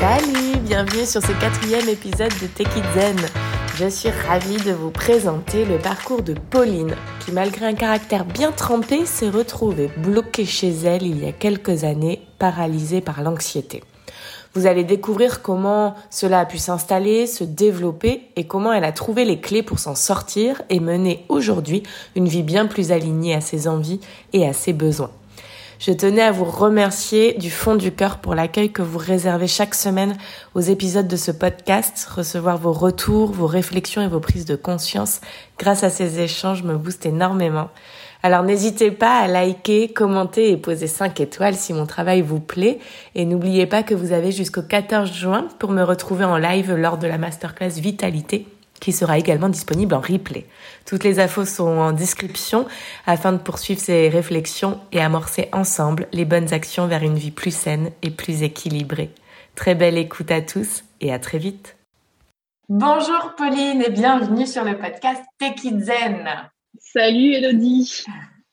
Salut, bienvenue sur ce quatrième épisode de Take It Zen. Je suis ravie de vous présenter le parcours de Pauline, qui malgré un caractère bien trempé, s'est retrouvée bloquée chez elle il y a quelques années, paralysée par l'anxiété. Vous allez découvrir comment cela a pu s'installer, se développer et comment elle a trouvé les clés pour s'en sortir et mener aujourd'hui une vie bien plus alignée à ses envies et à ses besoins. Je tenais à vous remercier du fond du cœur pour l'accueil que vous réservez chaque semaine aux épisodes de ce podcast. Recevoir vos retours, vos réflexions et vos prises de conscience grâce à ces échanges me booste énormément. Alors n'hésitez pas à liker, commenter et poser 5 étoiles si mon travail vous plaît. Et n'oubliez pas que vous avez jusqu'au 14 juin pour me retrouver en live lors de la masterclass Vitalité qui sera également disponible en replay. Toutes les infos sont en description afin de poursuivre ces réflexions et amorcer ensemble les bonnes actions vers une vie plus saine et plus équilibrée. Très belle écoute à tous et à très vite. Bonjour Pauline et bienvenue sur le podcast Zen. Salut Elodie.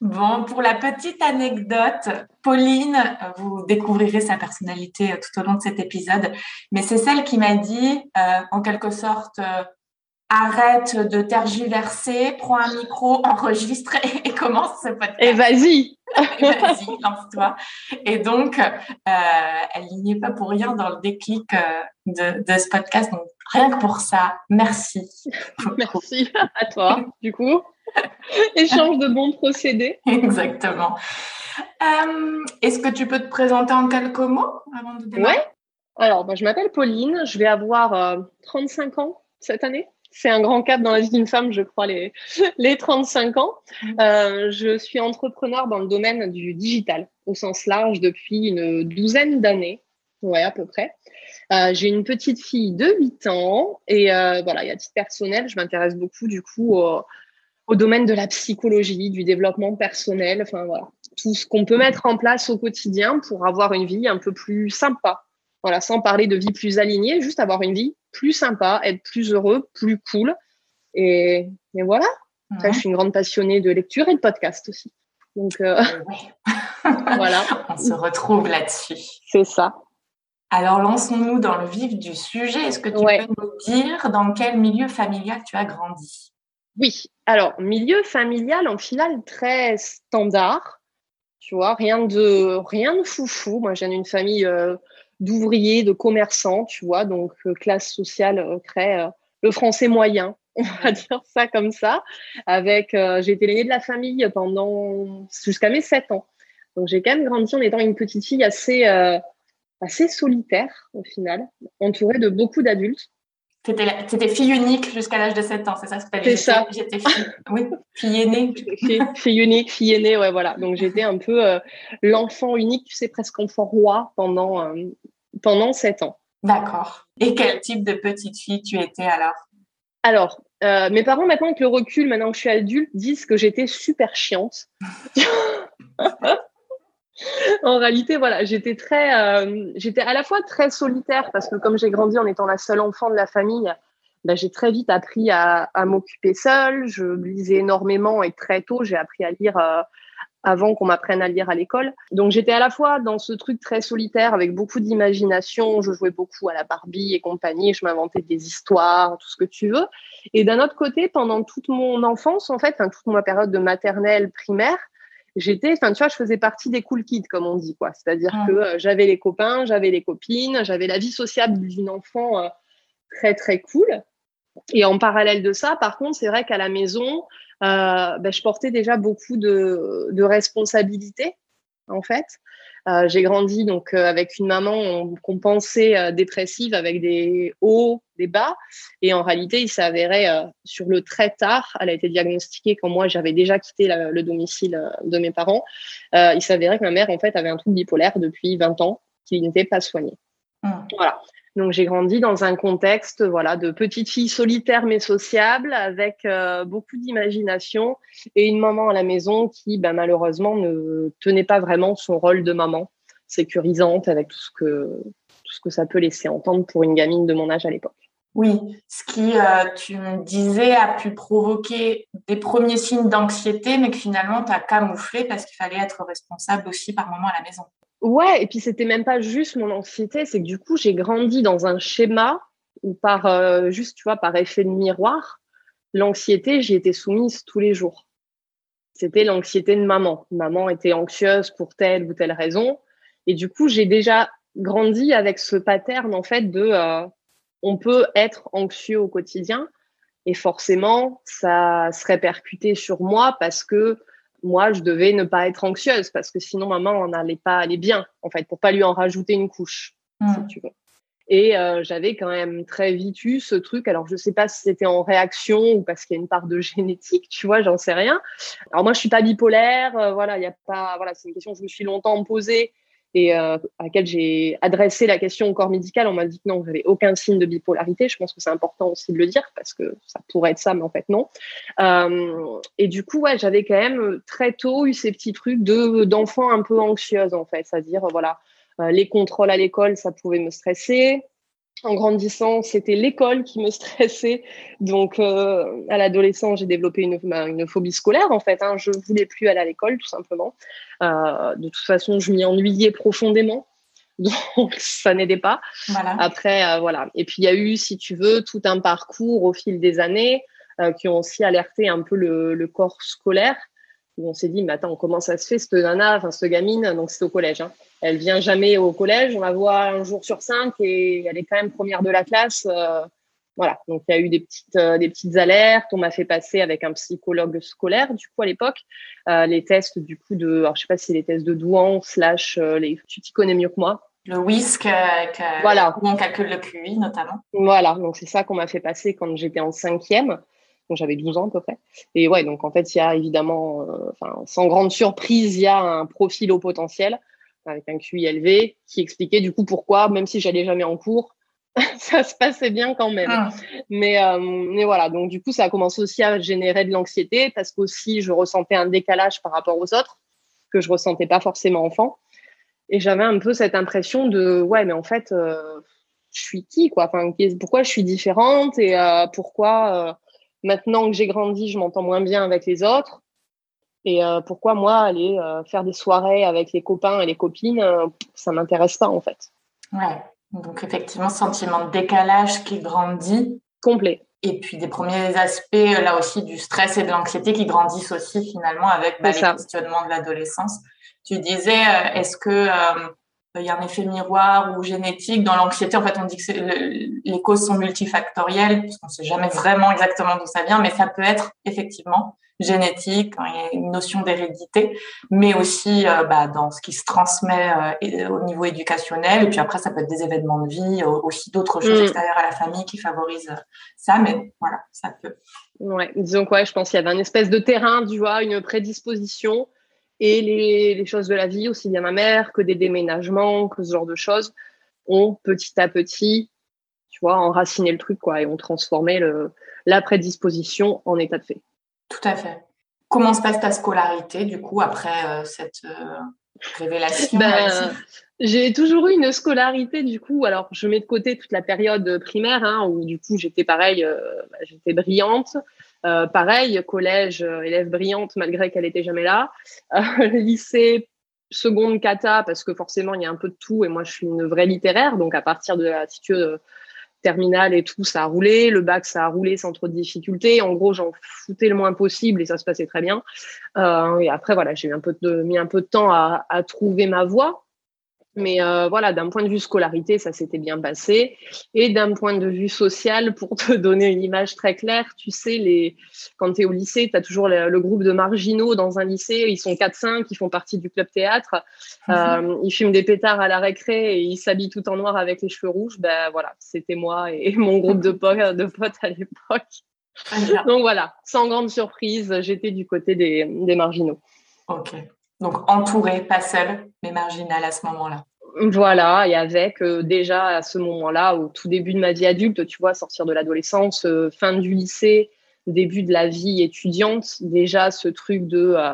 Bon, pour la petite anecdote, Pauline, vous découvrirez sa personnalité tout au long de cet épisode, mais c'est celle qui m'a dit, euh, en quelque sorte, euh, arrête de tergiverser, prends un micro, enregistre et, commence ce podcast. Et vas-y. vas-y, lance-toi. Et donc, euh, elle n'y est pas pour rien dans le déclic euh, de, de, ce podcast. Donc, rien que pour ça, merci. Merci à toi, du coup. Échange de bons procédés. Exactement. Euh, est-ce que tu peux te présenter en quelques mots avant de démarrer? Ouais. Alors, je m'appelle Pauline, je vais avoir 35 ans cette année c'est un grand cap dans la vie d'une femme, je crois, les, les 35 ans. Mm. Euh, je suis entrepreneur dans le domaine du digital au sens large depuis une douzaine d'années, ouais, à peu près. Euh, j'ai une petite fille de 8 ans et euh, voilà, a titre personnel, je m'intéresse beaucoup du coup au, au, domaine de la psychologie, du développement personnel, enfin voilà, tout ce qu'on peut mettre en place au quotidien pour avoir une vie un peu plus sympa. Voilà, sans parler de vie plus alignée, juste avoir une vie plus sympa, être plus heureux, plus cool. Et, voilà. Après, je suis une grande passionnée de lecture et de podcast aussi. Donc, euh, voilà. On se retrouve là-dessus. C'est ça. Alors, lançons-nous dans le vif du sujet. Est-ce que tu peux nous dire dans quel milieu familial tu as grandi? Oui. Alors, milieu familial, en final, très standard. Tu vois, rien de, rien de foufou. Moi, j'ai une famille euh, d'ouvriers, de commerçants, tu vois, donc euh, classe sociale euh, très euh, le français moyen, on va dire ça comme ça. Avec, j'ai été l'aînée de la famille pendant jusqu'à mes 7 ans. Donc j'ai quand même grandi en étant une petite fille assez assez solitaire au final, entourée de beaucoup d'adultes. C'était fille unique jusqu'à l'âge de 7 ans, c'est ça C'est ça. J'étais fille, oui, fille aînée. Fille, unique, fille aînée, ouais, voilà. Donc j'étais un peu l'enfant unique, tu sais, presque enfant roi pendant, pendant sept ans. D'accord. Et quel type de petite fille tu étais alors? Alors, euh, mes parents, maintenant avec le recul, maintenant que je suis adulte, disent que j'étais super chiante. en réalité, voilà, j'étais très, euh, j'étais à la fois très solitaire parce que comme j'ai grandi en étant la seule enfant de la famille, ben, j'ai très vite appris à, m'occuper seule. Je lisais énormément et très tôt, j'ai appris à lire euh, avant qu'on m'apprenne à lire à l'école. Donc j'étais à la fois dans ce truc très solitaire avec beaucoup d'imagination, je jouais beaucoup à la Barbie et compagnie, je m'inventais des histoires, tout ce que tu veux. Et d'un autre côté, pendant toute mon enfance, en fait, toute ma période de maternelle, primaire, j'étais, enfin tu vois, je faisais partie des cool kids comme on dit quoi. C'est-à-dire ah. que euh, j'avais les copains, j'avais les copines, j'avais la vie sociable d'une enfant euh, très très cool. Et en parallèle de ça, par contre, c'est vrai qu'à la maison, euh, ben, je portais déjà beaucoup de, de responsabilités, en fait. Euh, j'ai grandi donc euh, avec une maman qu'on pensait euh, dépressive avec des hauts, des bas, et en réalité, il s'avérait sur le très tard. Elle a été diagnostiquée quand moi j'avais déjà quitté le domicile de mes parents. il s'avérait que ma mère en fait avait un trouble bipolaire depuis 20 ans qui n'était pas soigné. Mmh. Voilà. Donc j'ai grandi dans un contexte voilà de petite fille solitaire mais sociable avec euh, beaucoup d'imagination et une maman à la maison qui ben, malheureusement ne tenait pas vraiment son rôle de maman sécurisante avec tout ce que ça peut laisser entendre pour une gamine de mon âge à l'époque. Oui, ce qui, euh, tu me disais, a pu provoquer des premiers signes d'anxiété, mais que finalement, tu as camouflé parce qu'il fallait être responsable aussi par moment à la maison. Ouais, et puis c'était même pas juste mon anxiété, c'est que du coup, j'ai grandi dans un schéma où par euh, juste, tu vois, par effet de miroir, l'anxiété, j'y étais soumise tous les jours. C'était l'anxiété de maman. Maman était anxieuse pour telle ou telle raison. Et du coup, j'ai déjà grandi avec ce pattern, en fait, de euh, on peut être anxieux au quotidien. Et forcément, ça se répercutait sur moi parce que moi, je devais ne pas être anxieuse parce que sinon, maman n'allait pas aller bien, en fait, pour pas lui en rajouter une couche, si hmm. tu veux. Et euh, j'avais quand même très vite eu ce truc. Alors, je sais pas si c'était en réaction ou parce qu'il y a une part de génétique, tu vois, j'en sais rien. Alors, moi, je suis pas bipolaire. Euh, voilà, il y a pas. Voilà, c'est une question que je me suis longtemps posée et euh, à laquelle j'ai adressé la question au corps médical. On m'a dit que non, j'avais aucun signe de bipolarité. Je pense que c'est important aussi de le dire parce que ça pourrait être ça, mais en fait, non. Euh, et du coup, ouais, j'avais quand même très tôt eu ces petits trucs de d'enfant un peu anxieuse, en fait. C'est-à-dire, voilà euh, les contrôles à l'école, ça pouvait me stresser. En grandissant, c'était l'école qui me stressait. Donc, euh, à l'adolescence, j'ai développé une, une, phobie scolaire, en fait. Hein. Je ne voulais plus aller à l'école, tout simplement. Euh, de toute façon, je m'y ennuyais profondément. Donc, ça n'aidait pas. Après, voilà. Et puis, il y a eu, si tu veux, tout un parcours au fil des années qui ont aussi alerté un peu le, le corps scolaire on s'est dit, mais attends, comment ça se fait, cette nana, enfin, cette gamine, donc c'est au collège, hein. elle vient jamais au collège, on la voit un jour sur cinq et elle est quand même première de la classe. Euh, voilà, donc il y a eu des petites, euh, des petites alertes, on m'a fait passer avec un psychologue scolaire, du coup, à l'époque, euh, les tests, du coup, de, alors je sais pas si c'est les tests de Douan, slash, les, tu t'y connais mieux que moi. Le WISC, voilà. où on calcule le QI notamment. Voilà, donc c'est ça qu'on m'a fait passer quand j'étais en cinquième. Donc j'avais 12 ans à peu près. Et ouais, donc en fait, il y a évidemment, euh, sans grande surprise, il y a un profil au potentiel avec un QI élevé qui expliquait du coup pourquoi, même si j'allais jamais en cours, ça se passait bien quand même. Ah. Mais, euh, mais voilà, donc du coup, ça a commencé aussi à générer de l'anxiété parce qu'aussi, je ressentais un décalage par rapport aux autres que je ressentais pas forcément enfant. Et j'avais un peu cette impression de, ouais, mais en fait, euh, je suis qui, quoi? Enfin, Pourquoi je suis différente? Et pourquoi Maintenant que j'ai grandi, je m'entends moins bien avec les autres. Et euh, pourquoi moi aller euh, faire des soirées avec les copains et les copines, euh, ça m'intéresse pas en fait. Ouais. Donc effectivement, sentiment de décalage qui grandit. Complet. Et puis des premiers aspects là aussi du stress et de l'anxiété qui grandissent aussi finalement avec bah, les questionnements de l'adolescence. Tu disais, est-ce que il y a un effet miroir ou génétique. Dans l'anxiété, en fait, on dit que les causes sont multifactorielles, puisqu'on ne sait jamais vraiment exactement d'où ça vient, mais ça peut être effectivement génétique, il y a une notion d'hérédité, mais aussi euh, bah, dans ce qui se transmet euh, au niveau éducationnel. Et puis après, ça peut être des événements de vie, aussi d'autres choses mm. extérieures à la famille qui favorisent ça, mais voilà, ça peut. Ouais, disons quoi, je pense qu'il y avait un espèce de terrain, tu vois, une prédisposition et les, choses de la vie, aussi bien ma mère que des déménagements, que ce genre de choses, ont petit à petit, tu vois, enraciné le truc, quoi, et ont transformé le, la prédisposition en état de fait. Tout à fait. Comment se passe ta scolarité, du coup, après euh, cette euh, révélation ben, J'ai toujours eu une scolarité, du coup. Alors, je mets de côté toute la période primaire, hein, où, du coup, j'étais pareil, euh, bah, j'étais brillante. Euh, pareil, collège, euh, élève brillante malgré qu'elle n'était jamais là. Euh, lycée, seconde cata, parce que forcément, il y a un peu de tout. Et moi, je suis une vraie littéraire. Donc, à partir de la terminale et tout, ça a roulé. Le bac, ça a roulé sans trop de difficultés. En gros, j'en foutais le moins possible et ça se passait très bien. et après, voilà, j'ai mis un peu de temps à, à trouver ma voie. Mais euh, voilà, d'un point de vue scolarité, ça s'était bien passé. Et d'un point de vue social, pour te donner une image très claire, tu sais, les... quand tu es au lycée, tu as toujours le, groupe de marginaux dans un lycée. Ils sont 4-5, ils font partie du club théâtre. Mhm. Euh, ils fument des pétards à la récré et ils s'habillent tout en noir avec les cheveux rouges. Ben voilà, c'était moi et mon groupe de, potes, de potes à l'époque. Donc voilà, sans grande surprise, j'étais du côté des, des marginaux. Ok. Donc entourée, pas seule, mais marginale à ce moment-là. Voilà, et avec euh, déjà à ce moment-là, au tout début de ma vie adulte, tu vois, sortir de l'adolescence, euh, fin du lycée, début de la vie étudiante, déjà ce truc de, euh,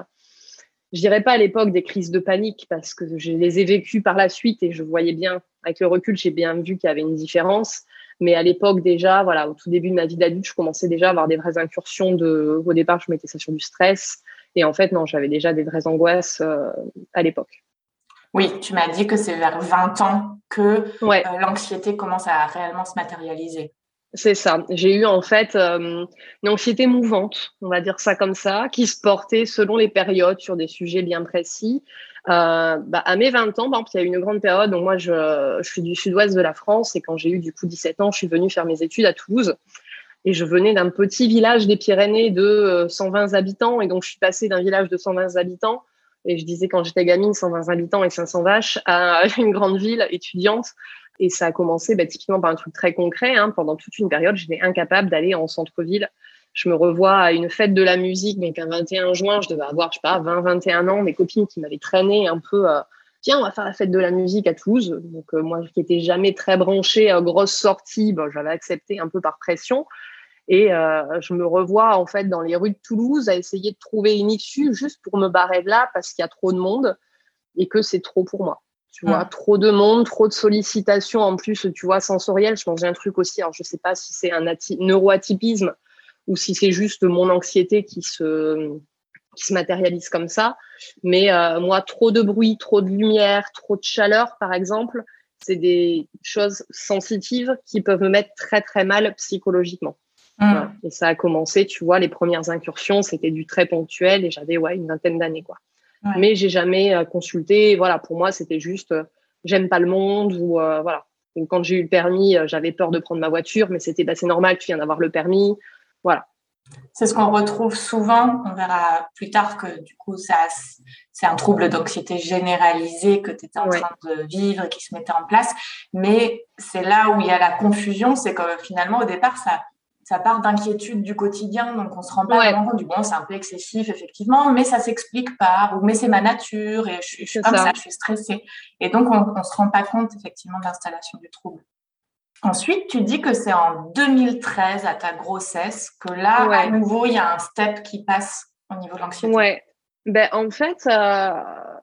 je dirais pas à l'époque des crises de panique parce que je les ai vécues par la suite et je voyais bien, avec le recul, j'ai bien vu qu'il y avait une différence. Mais à l'époque déjà, voilà, au tout début de ma vie d'adulte, je commençais déjà à avoir des vraies incursions de, au départ, je mettais ça sur du stress. Et en fait, non, j'avais déjà des vraies angoisses à l'époque. Oui, tu m'as dit que c'est vers 20 ans que l'anxiété commence à réellement se matérialiser. C'est ça. J'ai eu en fait une anxiété mouvante, on va dire ça comme ça, qui se portait selon les périodes sur des sujets bien précis. Euh, bah, à mes 20 ans, il y a eu une grande période. Donc moi, je, je suis du sud-ouest de la France et quand j'ai eu du coup 17 ans, je suis venue faire mes études à Toulouse. Et je venais d'un petit village des Pyrénées de 120 euh, habitants. Et donc, je suis passée d'un village de 120 habitants, et je disais quand j'étais gamine, 120 habitants et 500 vaches, à une grande ville étudiante. Et ça a commencé bah, typiquement par un truc très concret. Hein. Pendant toute une période, j'étais incapable d'aller en centre-ville je me revois à une fête de la musique, donc un 21 juin, je devais avoir, je sais pas, 20, 21 ans, mes copines qui m'avaient traîné un peu, euh, tiens, on va faire la fête de la musique à Toulouse. Donc, euh, moi, qui n'étais jamais très branchée, à grosse sortie, ben, j'avais accepté un peu par pression. Et euh, je me revois, en fait, dans les rues de Toulouse à essayer de trouver une issue juste pour me barrer de là parce qu'il y a trop de monde et que c'est trop pour moi. Tu vois, trop de monde, trop de sollicitations en plus, tu vois, sensorielles. Je pense j'ai un truc aussi, alors je sais pas si c'est un neuroatypisme, ou si c'est juste mon anxiété qui se, qui se matérialise comme ça. Mais euh, moi, trop de bruit, trop de lumière, trop de chaleur, par exemple, c'est des choses sensitives qui peuvent me mettre très très mal psychologiquement. Mmh. Et ça a commencé, tu vois, les premières incursions, c'était du très ponctuel et j'avais ouais une vingtaine d'années quoi. Mais j'ai jamais euh, consulté. Voilà, pour moi, c'était juste euh, j'aime pas le monde ou voilà. quand j'ai eu le permis, j'avais peur de prendre ma voiture, mais c'était bah, c'est normal, tu viens d'avoir le permis. Voilà. C'est ce qu'on retrouve souvent. On verra plus tard que du coup, ça, c'est un trouble d'anxiété généralisé que tu étais en train de vivre et qui se mettait en place. Mais c'est là où il y a la confusion, c'est que finalement, au départ, ça, ça part d'inquiétude du quotidien, donc on se rend pas vraiment compte du bon, c'est un peu excessif effectivement, mais ça s'explique par ou mais c'est ma nature et je, suis comme ça. je suis stressée. Et donc on, ne se rend pas compte effectivement de l'installation du trouble. Ensuite, tu dis que c'est en 2013, à ta grossesse, que là, à nouveau, il y a un step qui passe au niveau de l'anxiété. Ouais. Ben, en fait, euh,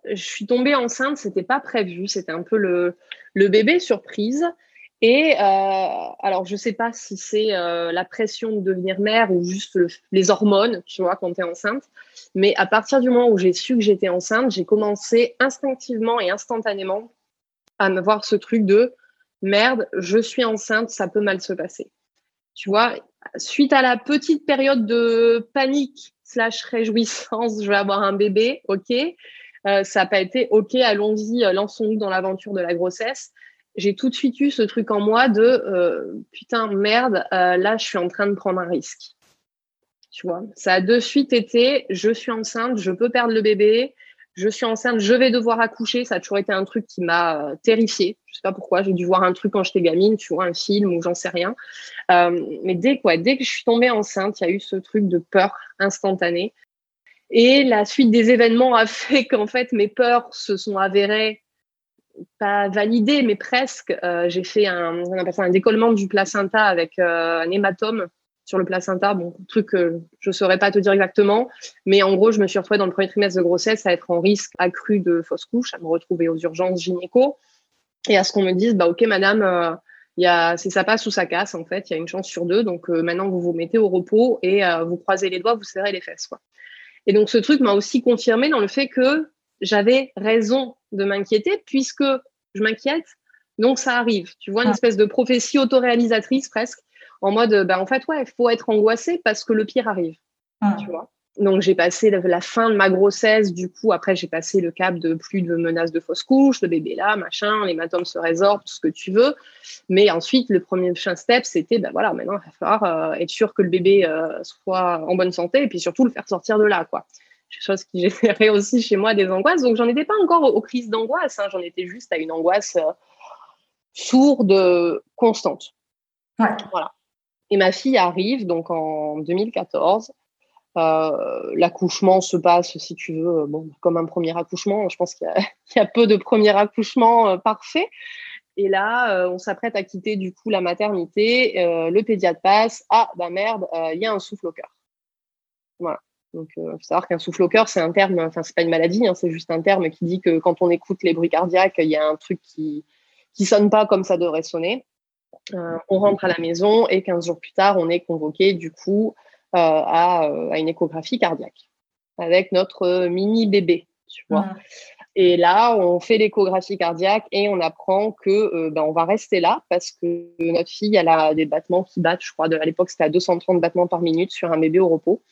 je suis tombée enceinte, c'était pas prévu, c'était un peu le, le bébé surprise. Et euh, alors, je sais pas si c'est euh, la pression de devenir mère ou juste les hormones, tu vois, quand tu es enceinte. Mais à partir du moment où j'ai su que j'étais enceinte, j'ai commencé instinctivement et instantanément à me voir ce truc de merde, je suis enceinte, ça peut mal se passer. Tu vois, suite à la petite période de panique slash réjouissance, je vais avoir un bébé, ok. Euh, ça n'a pas été ok, allons-y, euh, lançons-nous dans l'aventure de la grossesse. J'ai tout de suite eu ce truc en moi de euh, putain, merde, là, je suis en train de prendre un risque. Tu vois, ça a de suite été je suis enceinte, je peux perdre le bébé, je suis enceinte, je vais devoir accoucher. Ça a toujours été un truc qui m'a terrifiée sais pas pourquoi, j'ai dû voir un truc quand j'étais gamine, tu vois, un film ou j'en sais rien. Euh, mais dès, quoi, dès que je suis tombée enceinte, il y a eu ce truc de peur instantanée. Et la suite des événements a fait qu'en fait, mes peurs se sont avérées pas validées, mais presque. Euh, j'ai fait un, un décollement du placenta avec euh, un hématome sur le placenta. Bon, truc que je ne saurais pas te dire exactement. Mais en gros, je me suis retrouvée dans le premier trimestre de grossesse à être en risque accru de fausse couche, à me retrouver aux urgences gynéco et à ce qu'on me dise, bah, ok, madame, euh, il y a, c'est ça passe ou ça casse, en fait, il y a une chance sur deux. Donc euh, maintenant, vous vous mettez au repos et vous croisez les doigts, vous serrez les fesses. Quoi. Et donc ce truc m'a aussi confirmé dans le fait que j'avais raison de m'inquiéter puisque je m'inquiète, donc ça arrive. Tu vois, une espèce de prophétie autoréalisatrice presque, en mode, bah, en fait, ouais, il faut être angoissé parce que le pire arrive. Tu vois donc j'ai passé la fin de ma grossesse, du coup après j'ai passé le cap de plus de menaces de fausse couche, le bébé là, machin, l'hématome se résorbe, tout ce que tu veux. Mais ensuite le premier step c'était ben voilà maintenant il va falloir euh, être sûr que le bébé euh, soit en bonne santé et puis surtout le faire sortir de là quoi. Chose qui générait aussi chez moi des angoisses. Donc j'en étais pas encore aux, crises d'angoisse, hein. j'en étais juste à une angoisse euh, sourde, constante. Voilà. Et ma fille arrive donc en 2014. Euh, l'accouchement se passe, si tu veux, bon, comme un premier accouchement. Je pense qu'il y, a peu de premiers accouchements euh, parfaits. Et là, euh, on s'apprête à quitter du coup la maternité. le pédiatre passe. Ah, bah merde, il y a un souffle au cœur. Voilà. Donc, il faut savoir qu'un souffle au cœur, c'est un terme, enfin, c'est pas une maladie, hein, c'est juste un terme qui dit que quand on écoute les bruits cardiaques, il y a un truc qui qui sonne pas comme ça devrait sonner. on rentre à la maison et 15 jours plus tard, on est convoqué du coup euh, à, euh, à, une échographie cardiaque avec notre mini bébé, tu vois. Et là, on fait l'échographie cardiaque et on apprend que euh, ben, on va rester là parce que notre fille, elle a des battements qui battent, je crois, à l'époque, c'était à 230 battements par minute sur un bébé au repos.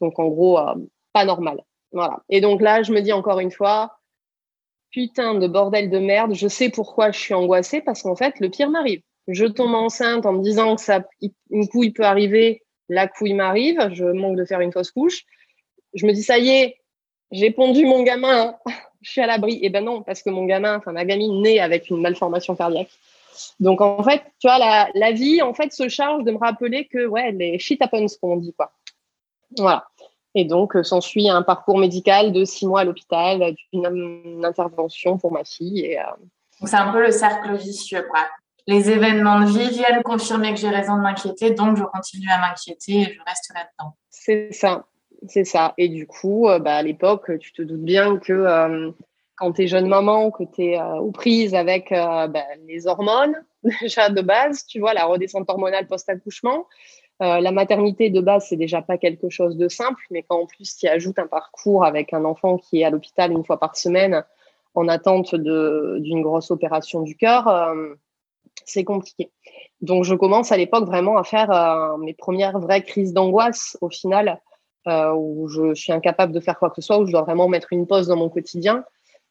Donc, en gros, euh, pas normal. Voilà. Et donc là, je me dis encore une fois, putain de bordel de merde, je sais pourquoi je suis angoissée parce qu'en fait, le pire m'arrive. Je tombe enceinte en me disant que ça, une couille peut arriver, la couille m'arrive, je manque de faire une fausse couche. Je me dis, ça y est, j'ai pondu mon gamin, je suis à l'abri. Et ben non, parce que mon gamin, enfin ma gamine naît avec une malformation cardiaque. Donc en fait, tu vois, la, la vie en fait se charge de me rappeler que ouais, les shit happens, comme on dit quoi. Voilà. Et donc, euh, s'ensuit un parcours médical de six mois à l'hôpital, d'une intervention pour ma fille. Et, euh, Donc, c'est un peu le cercle vicieux, quoi. Les événements de vie viennent confirmer que j'ai raison de m'inquiéter, donc je continue à m'inquiéter et je reste là-dedans. C'est ça. C'est ça. Et du coup, euh, bah, à l'époque, tu te doutes bien que euh, quand tu es jeune maman, que tu es euh, aux prises avec bah, les hormones, déjà de base, tu vois, la redescente hormonale post-accouchement. La maternité de base, c'est déjà pas quelque chose de simple, mais quand en plus tu ajoutes un parcours avec un enfant qui est à l'hôpital une fois par semaine en attente d'une grosse opération du cœur, c'est compliqué. Donc je commence à l'époque vraiment à faire mes premières vraies crises d'angoisse au final euh, où je suis incapable de faire quoi que ce soit, où je dois vraiment mettre une pause dans mon quotidien.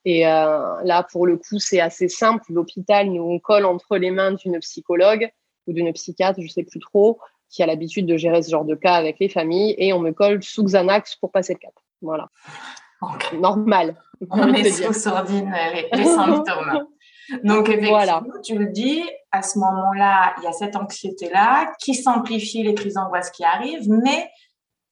Et euh, là, pour le coup, c'est assez simple. L'hôpital nous colle entre les mains d'une psychologue ou d'une psychiatre, je sais plus trop, qui a l'habitude de gérer ce genre de cas avec les familles, et on me colle sous Xanax pour passer le cap. Voilà. Normal. On met sous sordine les, symptômes. Donc, effectivement, voilà. tu le dis, à ce moment-là, il y a cette anxiété-là qui s'amplifie les crises d'angoisse qui arrivent, mais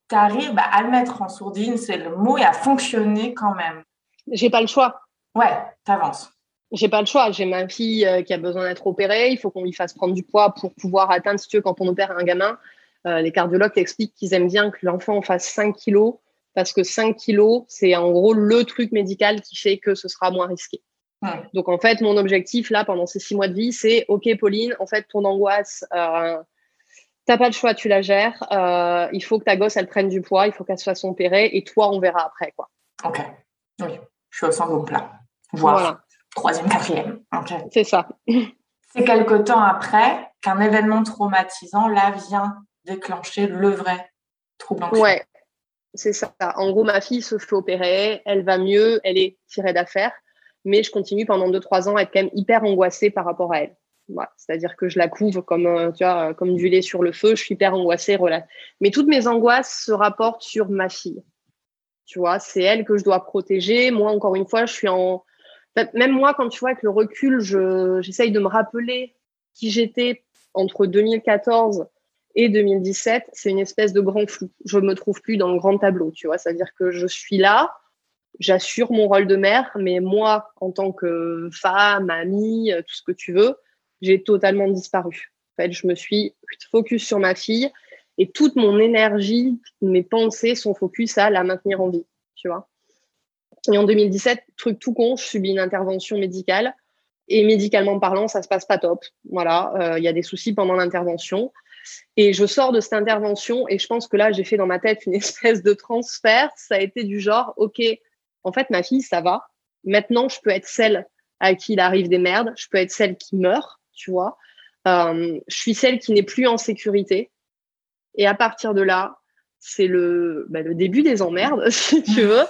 tu arrives à le mettre en sourdine, c'est le mot, et à fonctionner quand même. J'ai pas le choix. Ouais, t'avances. J'ai pas le choix. J'ai ma fille euh, qui a besoin d'être opérée. Il faut qu'on lui fasse prendre du poids pour pouvoir atteindre, si tu veux, quand on opère un gamin, euh, les cardiologues expliquent qu'ils aiment bien que l'enfant fasse 5 kilos parce que 5 kilos, c'est en gros le truc médical qui fait que ce sera moins risqué. Donc en fait, mon objectif là pendant ces six mois de vie, c'est OK, Pauline, en fait, ton angoisse, euh, T'as pas le choix, tu la gères. Euh, il faut que ta gosse, elle prenne du poids, il faut qu'elle se fasse opérer et toi, on verra après. Quoi. Ok. Oui, je suis au centre plat. Voilà. Troisième, quatrième. C'est ça. C'est quelque temps après qu'un événement traumatisant, là, vient déclencher le vrai trouble anxieux. Ouais, c'est ça. En gros, ma fille se fait opérer, elle va mieux, elle est tirée d'affaire, mais je continue pendant 2-3 ans à être quand même hyper angoissée par rapport à elle. C'est-à-dire que je la couvre comme, euh, tu vois, comme du lait sur le feu, je suis hyper angoissée. Mais toutes mes angoisses se rapportent sur ma fille. Tu vois, c'est elle que je dois protéger. Moi, encore une fois, je suis en. Même moi, quand tu vois, avec le recul, j'essaye de me rappeler qui j'étais entre 2014 et 2017. C'est une espèce de grand flou. Je me trouve plus dans le grand tableau, tu vois. C'est-à-dire que je suis là, j'assure mon rôle de mère, mais moi, en tant que femme, amie, tout ce que tu veux, j'ai totalement disparu. En fait, je me suis focus sur ma fille et toute mon énergie, mes pensées sont focus à la maintenir en vie, tu vois. Et en 2017, truc tout con, je subis une intervention médicale et médicalement parlant, ça se passe pas top. Voilà, euh, il y a des soucis pendant l'intervention. Et je sors de cette intervention et je pense que là, j'ai fait dans ma tête une espèce de transfert. Ça a été du genre, OK, en fait, ma fille, ça va. Maintenant, je peux être celle à qui il arrive des merdes. Je peux être celle qui meurt tu vois. Euh, je suis celle qui n'est plus en sécurité. Et à partir de là, c'est le, bah, le début des emmerdes, si tu veux.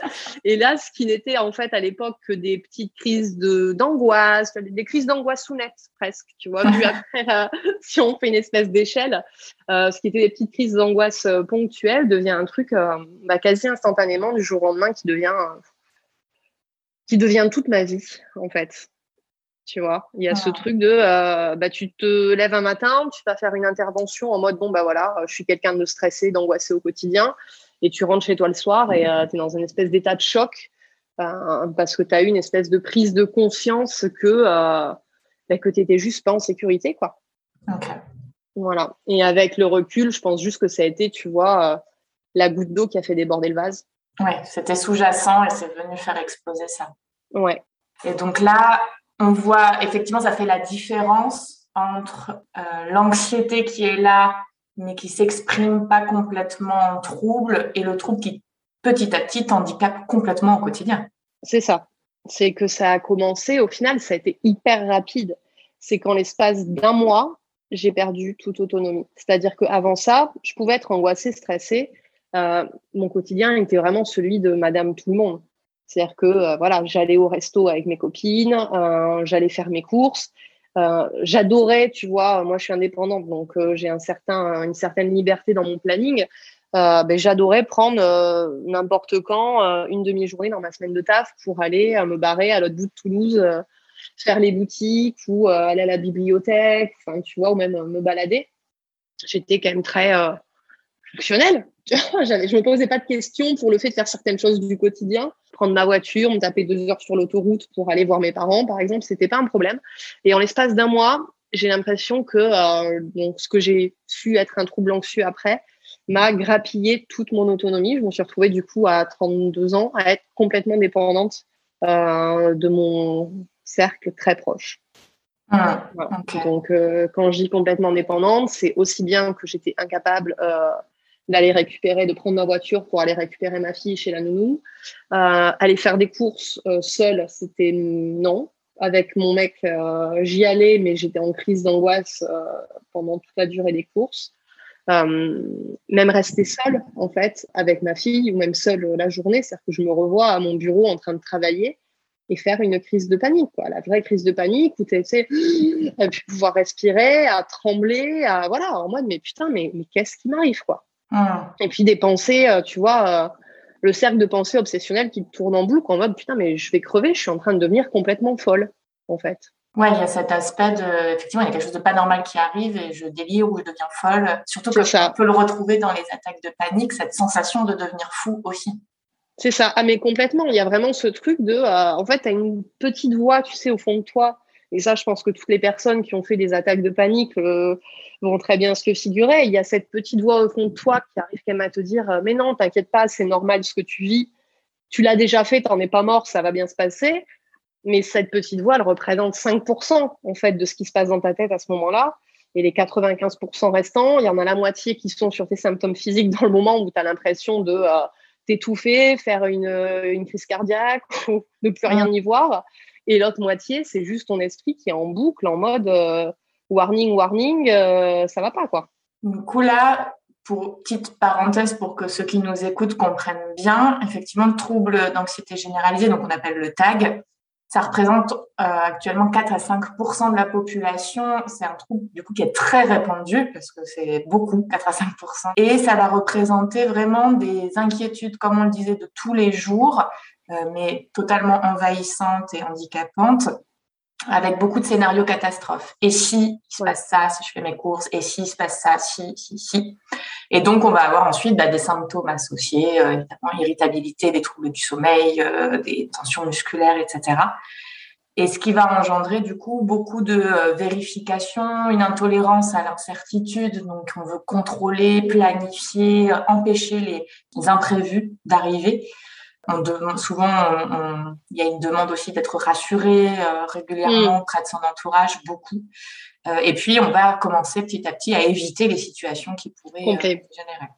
Et là, ce qui n'était en fait à l'époque que des petites crises de d'angoisse, des crises d'angoisse sous net presque, tu vois. Vu après, euh, si on fait une espèce d'échelle, euh, ce qui était des petites crises d'angoisse ponctuelles devient un truc bah, quasi instantanément du jour au lendemain qui devient qui devient toute ma vie en fait. Tu vois, il y a ce truc de euh, bah, tu te lèves un matin, tu vas faire une intervention en mode bon, bah voilà, je suis quelqu'un de stressé, d'angoissé au quotidien, et tu rentres chez toi le soir et euh, tu es dans une espèce d'état de choc euh, parce que tu as eu une espèce de prise de conscience que, bah, que tu n'étais juste pas en sécurité. quoi. Voilà. Et avec le recul, je pense juste que ça a été, tu vois, la goutte d'eau qui a fait déborder le vase. Ouais, c'était sous-jacent et c'est venu faire exploser ça. Ouais. Et donc là, on voit effectivement, ça fait la différence entre euh, l'anxiété qui est là, mais qui s'exprime pas complètement en trouble, et le trouble qui, petit à petit, t'handicape complètement au quotidien. C'est ça. c'est que ça a commencé, au final, ça a été hyper rapide. C'est qu'en l'espace d'un mois, j'ai perdu toute autonomie. C'est-à-dire qu'avant ça, je pouvais être angoissée, stressée. Euh, mon quotidien était vraiment celui de Madame Tout le Monde. C'est-à-dire que euh, voilà, j'allais au resto avec mes copines, euh, j'allais faire mes courses. Euh, j'adorais, tu vois, moi je suis indépendante, donc j'ai une certaine liberté dans mon planning. Ben, j'adorais prendre n'importe quand une demi-journée dans ma semaine de taf pour aller me barrer à l'autre bout de Toulouse faire les boutiques ou aller à la bibliothèque, tu vois, ou même me balader. J'étais quand même très fonctionnelle. je me posais pas de questions pour le fait de faire certaines choses du quotidien. Prendre ma voiture, me taper deux heures sur l'autoroute pour aller voir mes parents, par exemple, c'était pas un problème. Et en l'espace d'un mois, j'ai l'impression que donc, ce que j'ai su être un trouble anxieux après m'a grappillé toute mon autonomie. Je me suis retrouvée du coup à 32 ans à être complètement dépendante euh, de mon cercle très proche. Ah, Donc, euh, quand je dis complètement dépendante, c'est aussi bien que j'étais incapable euh, d'aller récupérer, de prendre ma voiture pour aller récupérer ma fille chez la nounou. Euh, aller faire des courses seule, c'était non. Avec mon mec, j'y allais, mais j'étais en crise d'angoisse pendant toute la durée des courses. même rester seule, en fait, avec ma fille, ou même seule la journée, c'est-à-dire que je me revois à mon bureau en train de travailler et faire une crise de panique. Quoi. La vraie crise de panique où tu sais, à pouvoir respirer, à trembler, à voilà, en mode mais putain, mais, mais qu'est-ce qui m'arrive quoi? Ah. Et puis des pensées, euh, tu vois, euh, le cercle de pensées obsessionnelles qui tourne en boucle en mode putain, mais je vais crever, je suis en train de devenir complètement folle en fait. Ouais, il y a cet aspect de, effectivement, il y a quelque chose de pas normal qui arrive et je délire ou je deviens folle. Surtout que ça. on peut le retrouver dans les attaques de panique, cette sensation de devenir fou aussi. C'est ça. Ah, mais complètement. Il y a vraiment ce truc de, euh, en fait, tu as une petite voix, tu sais, au fond de toi. Et ça, je pense que toutes les personnes qui ont fait des attaques de panique euh, vont très bien se le figurer. Il y a cette petite voix au fond de toi qui arrive quand même à te dire, euh, mais non, t'inquiète pas, c'est normal ce que tu vis. Tu l'as déjà fait, t'en es pas mort, ça va bien se passer. Mais cette petite voix, elle représente 5% en fait de ce qui se passe dans ta tête à ce moment-là. Et les 95% restants, il y en a la moitié qui sont sur tes symptômes physiques dans le moment où tu as l'impression de t'étouffer, faire une, une, crise cardiaque ou ne plus rien y voir. Et l'autre moitié, c'est juste ton esprit qui est en boucle, en mode euh, warning, warning, euh, ça va pas quoi. Du coup là, pour petite parenthèse pour que ceux qui nous écoutent comprennent bien, effectivement, le trouble d'anxiété généralisée, donc on appelle le TAG, ça représente euh, actuellement 4 à 5% de la population. C'est un trouble du coup qui est très répandu parce que c'est beaucoup, 4 à 5% Et ça va représenter vraiment des inquiétudes, comme on le disait, de tous les jours, mais totalement envahissantes et handicapantes avec beaucoup de scénarios catastrophes. Et si il se passe ça, si je fais mes courses, et si il se passe ça, si, si, si. Et donc, on va avoir ensuite bah, des symptômes associés, euh, évidemment, irritabilité, des troubles du sommeil, euh, des tensions musculaires, etc. Et ce qui va engendrer, du coup, beaucoup de euh, vérifications, une intolérance à l'incertitude. Donc, on veut contrôler, planifier, empêcher les imprévus d'arriver souvent, il y a une demande aussi d'être rassuré euh, régulièrement mm. auprès de son entourage, beaucoup. Euh, et puis, on va commencer petit à petit à éviter les situations qui pourraient euh, générer.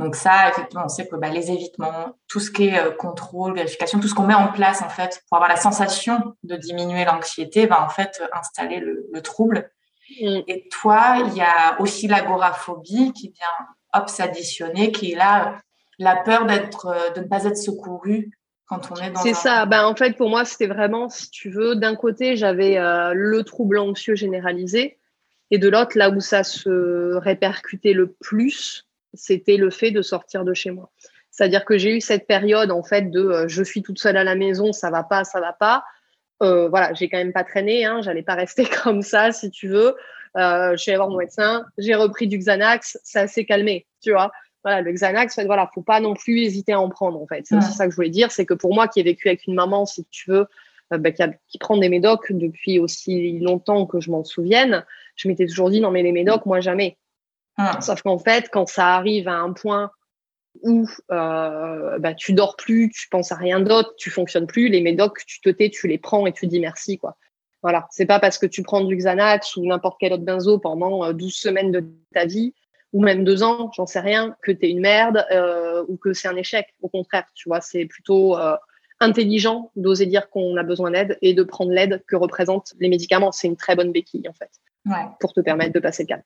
Donc ça, effectivement, on sait que bah, les évitements, tout ce qui est contrôle, vérification, tout ce qu'on met en place en fait pour avoir la sensation de diminuer l'anxiété, va en fait installer le, trouble. Mm. Et toi, il y a aussi l'agoraphobie qui vient hop s'additionner, qui est là la peur d'être, euh, de ne pas être secouru quand on est dans. C'est ça. Ben, en fait, pour moi, c'était vraiment, si tu veux, d'un côté, j'avais euh, le trouble anxieux généralisé, et de l'autre, là où ça se répercutait le plus, c'était le fait de sortir de chez moi. C'est-à-dire que j'ai eu cette période, en fait, de euh, je suis toute seule à la maison, ça va pas, ça va pas. voilà, j'ai quand même pas traîné, hein, j'allais pas rester comme ça, si tu veux. je suis allée voir mon médecin, j'ai repris du Xanax, ça s'est calmé, tu vois voilà, le Xanax, fait, voilà, faut pas non plus hésiter à en prendre, en fait. C'est ça que je voulais dire, c'est que pour moi qui ai vécu avec une maman, si tu veux, euh, bah, qui, prend des médocs depuis aussi longtemps que je m'en souvienne, je m'étais toujours dit, non, mais les médocs, moi, jamais. Sauf qu'en fait, quand ça arrive à un point où euh, bah, tu dors plus, tu penses à rien d'autre, tu fonctionnes plus, les médocs, tu te tais, tu les prends et tu dis merci, quoi. Voilà, c'est pas parce que tu prends du Xanax ou n'importe quel autre benzo pendant 12 euh, semaines de ta vie ou même deux ans, j'en sais rien, que tu es une merde euh, ou que c'est un échec. Au contraire, tu vois, c'est plutôt euh, intelligent d'oser dire qu'on a besoin d'aide et de prendre l'aide que représentent les médicaments. C'est une très bonne béquille, en fait, pour te permettre de passer le cap.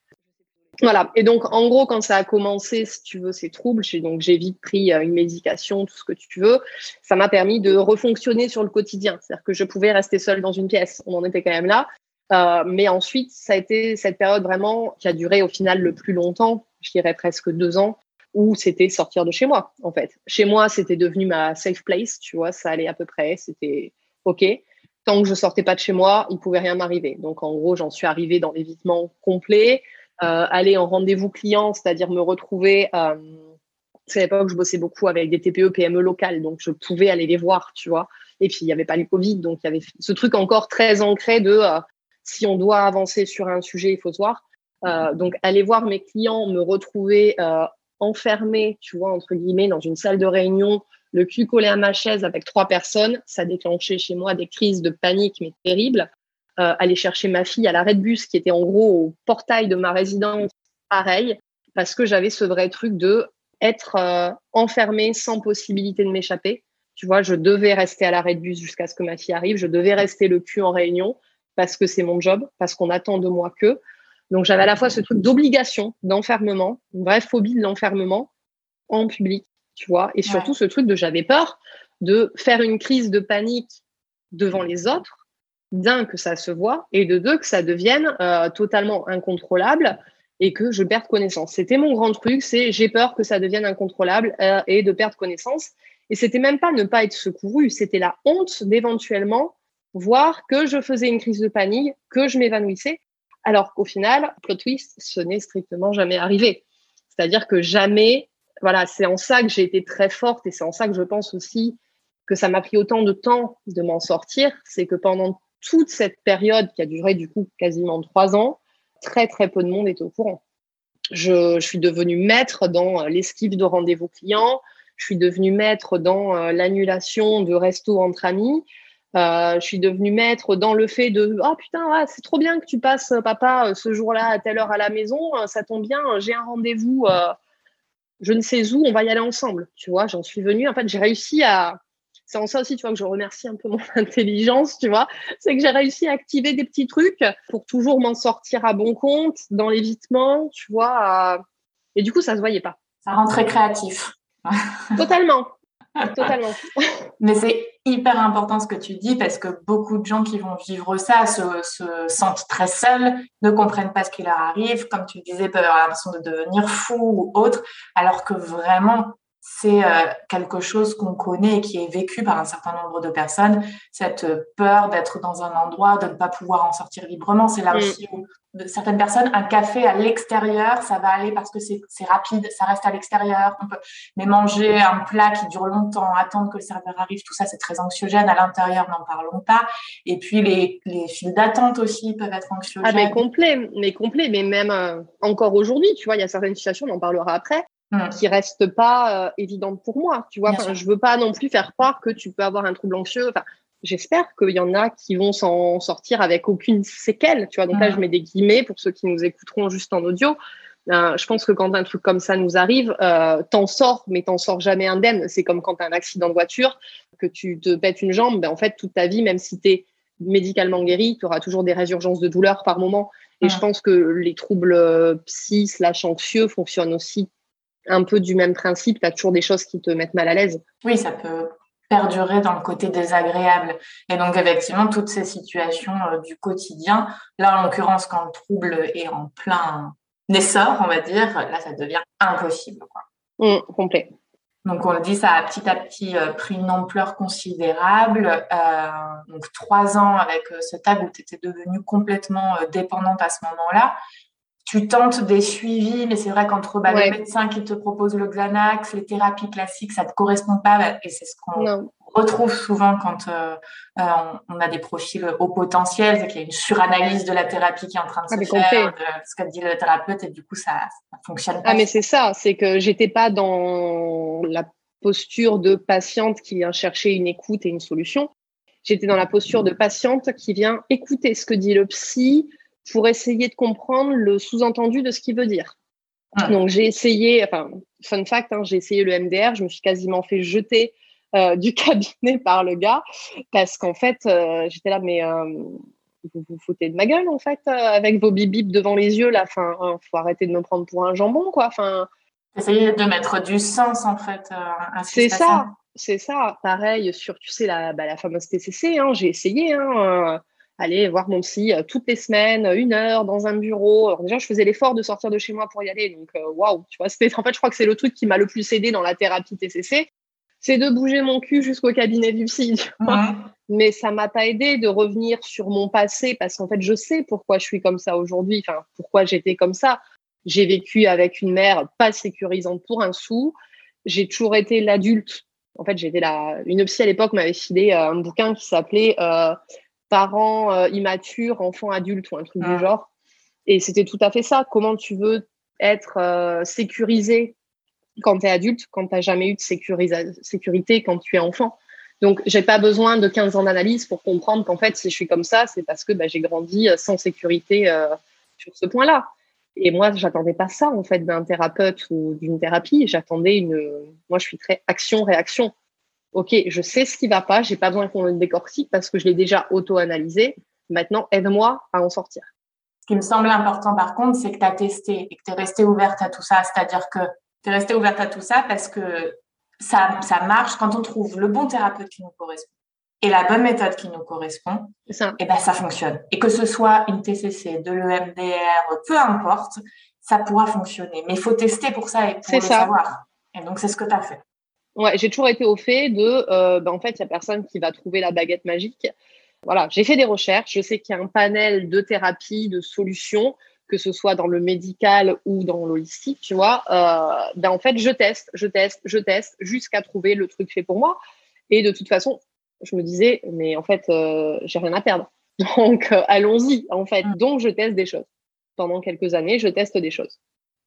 Voilà. Et donc, en gros, quand ça a commencé, si tu veux, ces troubles, j'ai donc j'ai vite pris euh, une médication, tout ce que tu veux. Ça m'a permis de refonctionner sur le quotidien. C'est-à-dire que je pouvais rester seule dans une pièce. On en était quand même là. Euh, mais ensuite, ça a été cette période vraiment qui a duré au final le plus longtemps, je dirais presque deux ans, où c'était sortir de chez moi, en fait. Chez moi, c'était devenu ma safe place, tu vois, ça allait à peu près, c'était OK. Tant que je sortais pas de chez moi, il pouvait rien m'arriver. Donc, en gros, j'en suis arrivée dans l'évitement complet, euh, aller en rendez-vous client, c'est-à-dire me retrouver. Euh, c'est à l'époque, je bossais beaucoup avec des TPE, PME locales, donc je pouvais aller les voir, tu vois. Et puis, il n'y avait pas le Covid, donc il y avait ce truc encore très ancré de euh, si on doit avancer sur un sujet, il faut se voir. Euh, donc, aller voir mes clients, me retrouver euh, enfermé, tu vois, entre guillemets, dans une salle de réunion, le cul collé à ma chaise avec trois personnes, ça déclenchait chez moi des crises de panique, mais terribles. Euh, aller chercher ma fille à l'arrêt de bus qui était en gros au portail de ma résidence, pareil, parce que j'avais ce vrai truc de être enfermée sans possibilité de m'échapper. Tu vois, je devais rester à l'arrêt de bus jusqu'à ce que ma fille arrive, je devais rester le cul en réunion parce que c'est mon job, parce qu'on attend de moi que. Donc j'avais à la fois ce truc d'obligation, d'enfermement, une vraie phobie de l'enfermement en public, tu vois, et surtout ce truc de j'avais peur de faire une crise de panique devant les autres, d'un que ça se voit, et de deux que ça devienne euh, totalement incontrôlable et que je perde connaissance. C'était mon grand truc, c'est j'ai peur que ça devienne incontrôlable euh, et de perdre connaissance. Et c'était même pas ne pas être secouru, c'était la honte d'éventuellement voir que je faisais une crise de panique, que je m'évanouissais alors qu'au final, plot twist, ce n'est strictement jamais arrivé. C'est-à-dire que jamais, voilà, c'est en ça que j'ai été très forte et c'est en ça que je pense aussi que ça m'a pris autant de temps de m'en sortir. C'est que pendant toute cette période qui a duré du coup quasiment trois ans, très très peu de monde est au courant. Je, suis devenue maître dans l'esquive de rendez-vous clients, je suis devenue maître dans euh, l'annulation de resto entre amis, euh, je suis devenue maître dans le fait de oh putain c'est trop bien que tu passes euh, papa euh, ce jour-là à telle heure à la maison ça tombe bien j'ai un rendez-vous je ne sais où on va y aller ensemble tu vois j'en suis venue. En fait j'ai réussi à c'est en ça aussi tu vois que je remercie un peu mon intelligence tu vois c'est que j'ai réussi à activer des petits trucs pour toujours m'en sortir à bon compte dans l'évitement tu vois et du coup ça se voyait pas. Ça rend très créatif. Totalement Totalement. Mais c'est hyper important ce que tu dis parce que beaucoup de gens qui vont vivre ça se, se sentent très seuls, ne comprennent pas ce qui leur arrive, comme tu disais, peuvent avoir l'impression de devenir fou ou autre, alors que vraiment, c'est euh, quelque chose qu'on connaît et qui est vécu par un certain nombre de personnes, cette peur d'être dans un endroit, de ne pas pouvoir en sortir librement. C'est là mm. aussi où certaines personnes, un café à l'extérieur, ça va aller parce que c'est rapide, ça reste à l'extérieur. Mais manger un plat qui dure longtemps, attendre que le serveur arrive, tout ça, c'est très anxiogène. À l'intérieur, n'en parlons pas. Et puis, les, les files d'attente aussi peuvent être anxiogènes. Ah, mais complet, mais complet. Mais même euh, encore aujourd'hui, tu vois, il y a certaines situations, on en parlera après, hmm. qui restent pas euh, évidentes pour moi. Tu vois, je veux pas non plus faire croire que tu peux avoir un trouble anxieux. Enfin, j'espère qu'il y en a qui vont s'en sortir avec aucune séquelle, tu vois. Donc là, je mets des guillemets pour ceux qui nous écouteront juste en audio. Euh, je pense que quand un truc comme ça nous arrive, euh, t'en sors, mais t'en sors jamais indemne. C'est comme quand t'as un accident de voiture, que tu te pètes une jambe, ben en fait, toute ta vie, même si t'es médicalement guéri, tu auras toujours des résurgences de douleur par moment. Et je pense que les troubles euh, psy slash anxieux fonctionnent aussi un peu du même principe. Tu as toujours des choses qui te mettent mal à l'aise. Oui, ça peut perdurer dans le côté désagréable. Et donc, effectivement, toutes ces situations euh, du quotidien, là, en l'occurrence, quand le trouble est en plein essor, on va dire, là, ça devient impossible. Quoi. Mmh, complet. Donc, on le dit, ça a petit à petit euh, pris une ampleur considérable. Euh, donc, trois ans avec ce tag où tu étais devenue complètement dépendante à ce moment-là tu tentes des suivis, mais c'est vrai qu'entre bah, les médecins qui te proposent le Xanax, les thérapies classiques, ça ne te correspond pas. Bah, et c'est ce qu'on retrouve souvent quand euh, euh, on a des profils au potentiel, c'est qu'il y a une suranalyse de la thérapie qui est en train de ah, se faire, de ce qu'a dit le thérapeute, et du coup, ça ne fonctionne pas. Ah, mais c'est ça, c'est que j'étais pas dans la posture de patiente qui vient chercher une écoute et une solution. J'étais dans la posture de patiente qui vient écouter ce que dit le psy, pour essayer de comprendre le sous-entendu de ce qu'il veut dire. Donc j'ai essayé, enfin, fun fact, hein, j'ai essayé le MDR, je me suis quasiment fait jeter du cabinet par le gars parce qu'en fait, j'étais là, mais vous vous foutez de ma gueule en fait avec vos bip devant les yeux là. Enfin, hein, faut arrêter de me prendre pour un jambon quoi. Enfin, essayer de mettre du sens en fait à ce C'est ça, c'est ça. Pareil sur, tu sais la, bah, la fameuse TCC. Hein, j'ai essayé. Hein, aller voir mon psy euh, toutes les semaines, une heure dans un bureau. Alors déjà, je faisais l'effort de sortir de chez moi pour y aller. Donc, euh, waouh, tu vois, c'était, en fait, je crois que c'est le truc qui m'a le plus aidé dans la thérapie TCC. C'est de bouger mon cul jusqu'au cabinet du psy. Mais ça m'a pas aidé de revenir sur mon passé parce qu'en fait, je sais pourquoi je suis comme ça aujourd'hui. Enfin, pourquoi j'étais comme ça. J'ai vécu avec une mère pas sécurisante pour un sou. J'ai toujours été l'adulte. En fait, j'étais là. Une psy à l'époque m'avait filé euh, un bouquin qui s'appelait parents euh, immatures, enfants adultes ou un truc du ah. genre. Et c'était tout à fait ça. Comment tu veux être euh, sécurisé quand tu es adulte, quand tu n'as jamais eu de sécurité quand tu es enfant? Donc, j'ai pas besoin de 15 ans d'analyse pour comprendre qu'en fait, si je suis comme ça, c'est parce que bah, j'ai grandi euh, sans sécurité sur ce point-là. Et moi, j'attendais pas ça en fait d'un thérapeute ou d'une thérapie. J'attendais une. Moi, je suis très action-réaction. OK, je sais ce qui va pas, j'ai pas besoin qu'on le décortique parce que je l'ai déjà auto-analysé. Maintenant, aide-moi à en sortir. Ce qui me semble important par contre, c'est que tu as testé et que tu es restée ouverte à tout ça. C'est-à-dire que tu es restée ouverte à tout ça parce que ça, ça marche quand on trouve le bon thérapeute qui nous correspond et la bonne méthode qui nous correspond, ça. et eh ben ça fonctionne. Et que ce soit une TCC, de l'EMDR, peu importe, ça pourra fonctionner. Mais il faut tester pour ça et pour le savoir. Et donc, c'est ce que tu as fait. Ouais, j'ai toujours été au fait de, euh, ben, en fait, il n'y a personne qui va trouver la baguette magique. Voilà, j'ai fait des recherches. Je sais qu'il y a un panel de thérapies, de solutions, que ce soit dans le médical ou dans l'holistique, tu vois. Euh, ben, en fait, je teste, je teste, je teste jusqu'à trouver le truc fait pour moi. Et de toute façon, je me disais, mais en fait, euh, j'ai rien à perdre. Donc, allons-y, en fait. Mm. Donc, je teste des choses. Pendant quelques années, je teste des choses.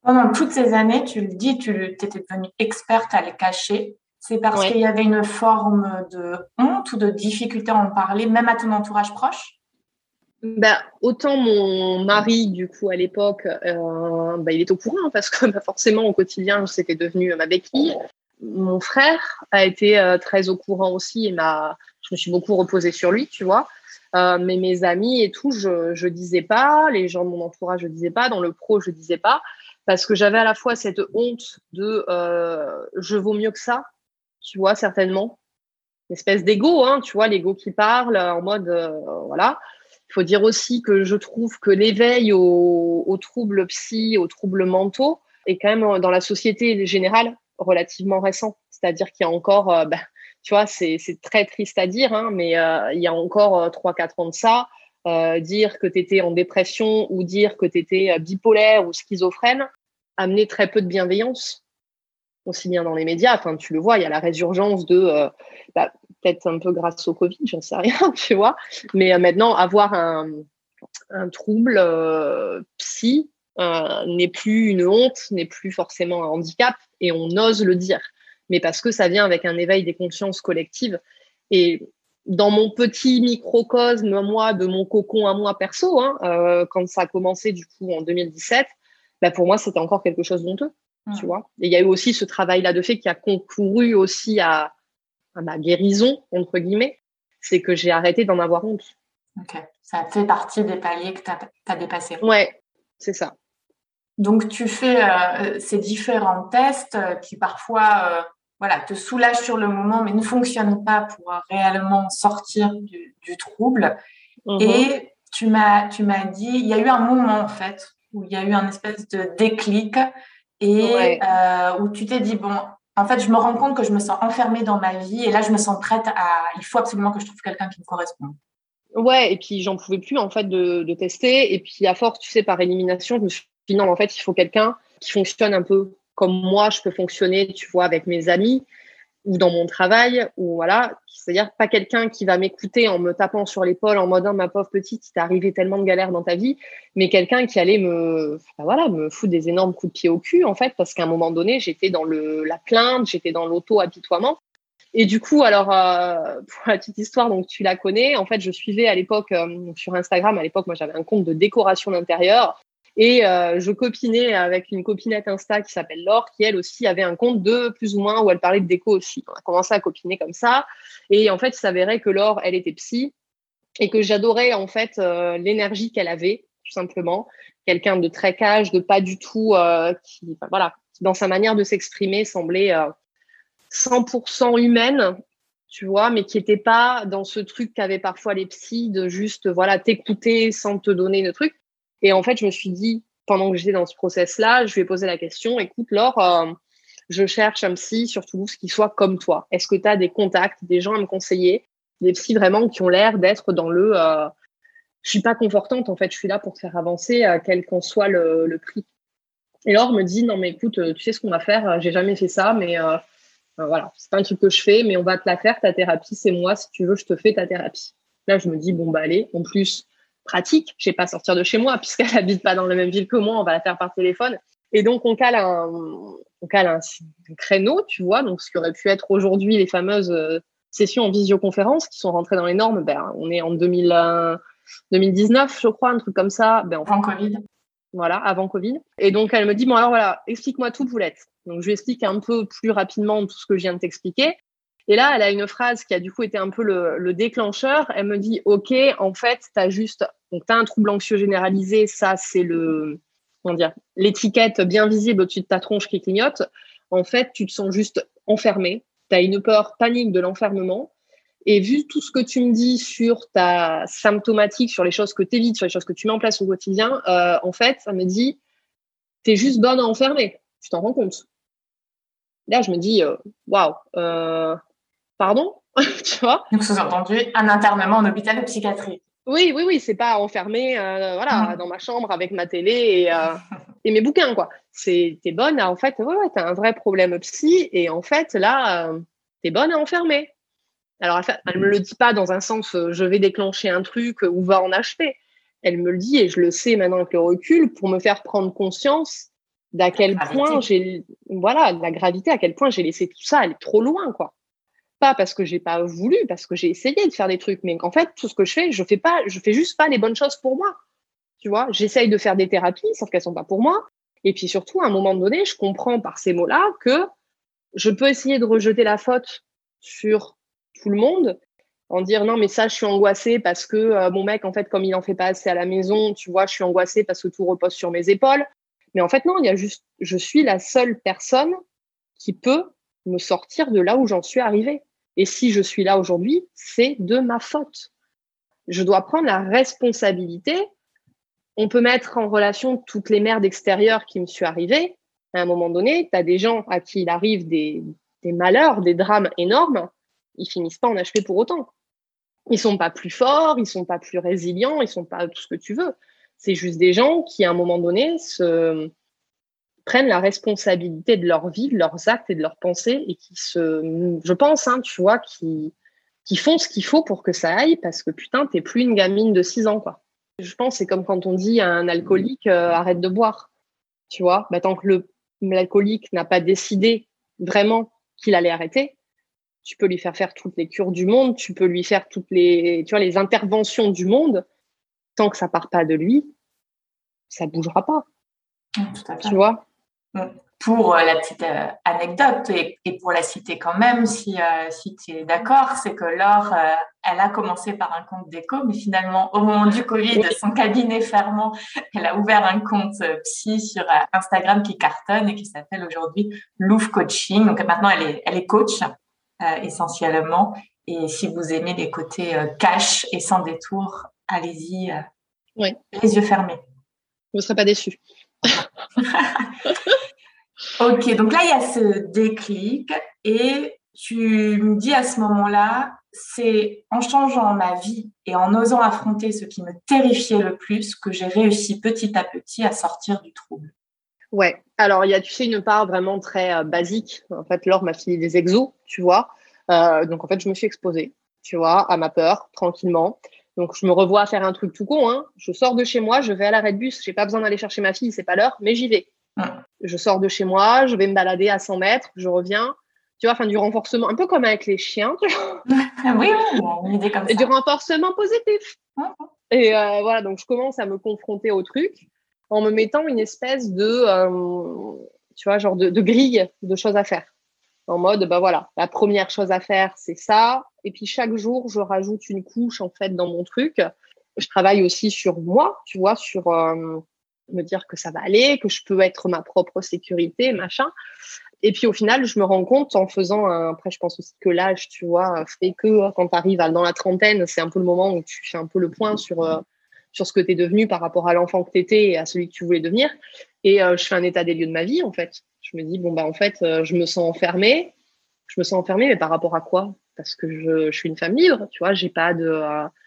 Pendant toutes ces années, tu le dis, tu étais devenue experte à les cacher. C'est parce qu'il y avait une forme de honte ou de difficulté à en parler, même à ton entourage proche? Ben, autant mon mari, du coup, à l'époque, euh, ben, il est au courant parce que ben, forcément, au quotidien, c'était devenu ma béquille. Mon frère a été euh, très au courant aussi et m'a, je me suis beaucoup reposée sur lui, tu vois. Euh, mais mes amis et tout, je, je disais pas. Les gens de mon entourage, je disais pas. Dans le pro, je disais pas parce que j'avais à la fois cette honte de je vaux mieux que ça, tu vois, certainement. Une espèce d'ego, hein, tu vois, l'ego qui parle en mode, euh, voilà. Il faut dire aussi que je trouve que l'éveil aux, troubles psy, aux troubles mentaux, est quand même dans la société générale relativement récent. C'est-à-dire qu'il y a encore, euh, bah, tu vois, c'est très triste à dire, hein, mais euh, il y a encore 3-4 ans de ça, dire que tu étais en dépression ou dire que tu étais bipolaire ou schizophrène amenait très peu de bienveillance aussi bien dans les médias. Enfin, tu le vois, il y a la résurgence de, euh, bah, peut-être un peu grâce au Covid, j'en sais rien, tu vois. Mais euh, maintenant, avoir un, trouble euh, psy n'est plus une honte, n'est plus forcément un handicap, et on ose le dire. Mais parce que ça vient avec un éveil des consciences collectives. Et dans mon petit microcosme, moi, de mon cocon à moi perso, hein, quand ça a commencé du coup en 2017, bah, pour moi, c'était encore quelque chose d'honteux tu vois. Et il y a eu aussi ce travail-là de fait qui a concouru aussi à, ma guérison, entre guillemets, c'est que j'ai arrêté d'en avoir honte. Ok, ça fait partie des paliers que tu as, dépassés. Ouais, c'est ça. Donc, tu fais euh, ces différents tests euh, qui parfois euh, voilà, te soulagent sur le moment, mais ne fonctionnent pas pour réellement sortir du, trouble. Mhm. Et tu m'as dit, il y a eu un moment, en fait, où il y a eu un espèce de déclic et euh, où tu t'es dit, bon, en fait, je me rends compte que je me sens enfermée dans ma vie et là, je me sens prête à. Il faut absolument que je trouve quelqu'un qui me correspond. Ouais, et puis j'en pouvais plus en fait de, de, tester. Et puis à force, tu sais, par élimination, je me suis dit non, en fait, il faut quelqu'un qui fonctionne un peu comme moi, je peux fonctionner, tu vois, avec mes amis ou dans mon travail, ou voilà, c'est-à-dire pas quelqu'un qui va m'écouter en me tapant sur l'épaule en mode oh, ma pauvre petite, il t'est arrivé tellement de galères dans ta vie, mais quelqu'un qui allait me, voilà, me foutre des énormes coups de pied au cul en fait, parce qu'à un moment donné, j'étais dans le la plainte, j'étais dans l'auto-apitoiement. Et du coup, alors euh, pour la petite histoire, donc tu la connais, en fait, je suivais à l'époque euh, sur Instagram, à l'époque, moi j'avais un compte de décoration d'intérieur Et euh, je copinais avec une copinette Insta qui s'appelle Laure, qui elle aussi avait un compte de plus ou moins où elle parlait de déco aussi. On a commencé à copiner comme ça. Et en fait, il s'avérait que Laure, elle était psy et que j'adorais en fait euh, l'énergie qu'elle avait, tout simplement. Quelqu'un de très cage, de pas du tout, euh, qui, voilà, dans sa manière de s'exprimer, semblait 100% humaine tu vois, mais qui n'était pas dans ce truc qu'avaient parfois les psys de juste, voilà, t'écouter sans te donner le truc. Et en fait, je me suis dit, pendant que j'étais dans ce process-là, je lui ai posé la question, écoute, Laure, euh, je cherche un psy sur Toulouse qui soit comme toi. Est-ce que tu as des contacts, des gens à me conseiller, des psys vraiment qui ont l'air d'être dans le... Euh, je suis pas confortante, en fait, je suis là pour te faire avancer, euh, quel qu'en soit le, prix. Et Laure me dit, non, mais écoute, euh, tu sais ce qu'on va faire, j'ai jamais fait ça, mais voilà, c'est pas un truc que je fais, mais on va te la faire, ta thérapie, c'est moi, si tu veux, je te fais ta thérapie. Là, je me dis, bon, bah allez, en plus, pratique. Je vais pas sortir de chez moi puisqu'elle habite pas dans la même ville que moi. On va la faire par téléphone. Et donc, on cale un, on cale un, créneau, tu vois. Donc, ce qui aurait pu être aujourd'hui les fameuses euh, sessions en visioconférence qui sont rentrées dans les normes. Ben, on est en 2000, 2019, je crois, un truc comme ça. Ben, avant Covid. Voilà, avant Covid. Et donc, elle me dit, bon, alors voilà, explique-moi tout, Boulette. Donc, je lui explique un peu plus rapidement tout ce que je viens de t'expliquer. Et là, elle a une phrase qui a du coup été un peu le, déclencheur. Elle me dit, OK, en fait, tu as juste, donc tu as un trouble anxieux généralisé, ça c'est le, comment dire, l'étiquette bien visible au-dessus de ta tronche qui clignote. En fait, tu te sens juste enfermé. Tu as une peur panique de l'enfermement. Et vu tout ce que tu me dis sur ta symptomatique, sur les choses que tu évites, sur les choses que tu mets en place au quotidien, euh, en fait, ça me dit, tu es juste bonne à enfermer. Tu t'en rends compte. Là, je me dis, euh, waouh, wow, Pardon Tu vois Donc, sous-entendu, un internement en hôpital de psychiatrie. Oui, oui, oui, c'est pas enfermé euh, voilà, mmh. dans ma chambre avec ma télé et, euh, et mes bouquins, quoi. C'est, t'es bonne à, en fait, ouais, ouais, t'as un vrai problème psy et en fait, là, euh, t'es bonne à enfermer. Alors, elle me le dit pas dans un sens, je vais déclencher un truc ou va en acheter. Elle me le dit et je le sais maintenant avec le recul pour me faire prendre conscience d'à quel point j'ai, voilà, la gravité, à quel point j'ai laissé tout ça aller trop loin, quoi pas parce que j'ai pas voulu, parce que j'ai essayé de faire des trucs, mais en fait, tout ce que je fais, je fais pas, je fais juste pas les bonnes choses pour moi. Tu vois, j'essaye de faire des thérapies, sauf qu'elles sont pas pour moi. Et puis surtout, à un moment donné, je comprends par ces mots-là que je peux essayer de rejeter la faute sur tout le monde, en dire non, mais ça, je suis angoissée parce que euh, mon mec, en fait, comme il en fait pas assez à la maison, tu vois, je suis angoissée parce que tout repose sur mes épaules. Mais en fait, non, il y a juste, je suis la seule personne qui peut me sortir de là où j'en suis arrivée. Et si je suis là aujourd'hui, c'est de ma faute. Je dois prendre la responsabilité. On peut mettre en relation toutes les merdes extérieures qui me sont arrivées. À un moment donné, tu as des gens à qui il arrive des, malheurs, des drames énormes. Ils finissent pas en HP pour autant. Ils sont pas plus forts, ils sont pas plus résilients, ils sont pas tout ce que tu veux. C'est juste des gens qui, à un moment donné, se, prennent la responsabilité de leur vie, de leurs actes et de leurs pensées et qui se, je pense, hein, tu vois, qui, qui font ce qu'il faut pour que ça aille parce que putain, t'es plus une gamine de 6 ans, quoi. Je pense c'est comme quand on dit à un alcoolique euh, arrête de boire, tu vois. Bah, tant que l'alcoolique n'a pas décidé vraiment qu'il allait arrêter, tu peux lui faire faire toutes les cures du monde, tu peux lui faire toutes les, tu vois, les interventions du monde. Tant que ça part pas de lui, ça bougera pas. Tout à fait. Tu vois? Pour euh, la petite euh, anecdote et, pour la citer quand même, si, euh, si tu es d'accord, c'est que Laure, elle a commencé par un compte déco, mais finalement, au moment du Covid, son cabinet fermant, elle a ouvert un compte psy sur Instagram qui cartonne et qui s'appelle aujourd'hui Louvre Coaching. Donc maintenant, elle est, elle est coach essentiellement. Et si vous aimez les côtés cash et sans détour, allez-y, les yeux fermés. Vous ne serez pas déçus. ok, donc là, il y a ce déclic et tu me dis à ce moment-là, c'est en changeant ma vie et en osant affronter ce qui me terrifiait le plus que j'ai réussi petit à petit à sortir du trouble. Ouais, alors il y a, tu sais, une part vraiment très euh, basique. En fait, Laure m'a filé des exos, tu vois. Euh, donc en fait, je me suis exposée, tu vois, à ma peur, tranquillement. Donc, je me revois à faire un truc tout con. Hein. Je sors de chez moi, je vais à l'arrêt de bus. J'ai pas besoin d'aller chercher ma fille, c'est pas l'heure, mais j'y vais. Je sors de chez moi, je vais me balader à 100 mètres, je reviens. Tu vois, enfin, du renforcement, un peu comme avec les chiens. oui, une idée comme ça. Et du renforcement positif. Et euh, voilà, donc je commence à me confronter au truc. en me mettant une espèce de, tu vois, genre de, de, grille de choses à faire. En mode, bah voilà, la première chose à faire, c'est ça. Et puis chaque jour, je rajoute une couche en fait dans mon truc. Je travaille aussi sur moi, tu vois, sur me dire que ça va aller, que je peux être ma propre sécurité, machin. Et puis au final, je me rends compte en faisant, un, après je pense aussi que l'âge, tu vois, fait que quand tu arrives dans la trentaine, c'est un peu le moment où tu fais un peu le point sur, euh, sur ce que tu es devenu par rapport à l'enfant que tu étais et à celui que tu voulais devenir. Et euh, je fais un état des lieux de ma vie, en fait. Je me dis, bon, bah en fait, euh, je me sens enfermée. Je me sens enfermée, mais par rapport à quoi? Parce que je, suis une femme libre, tu vois, j'ai pas de...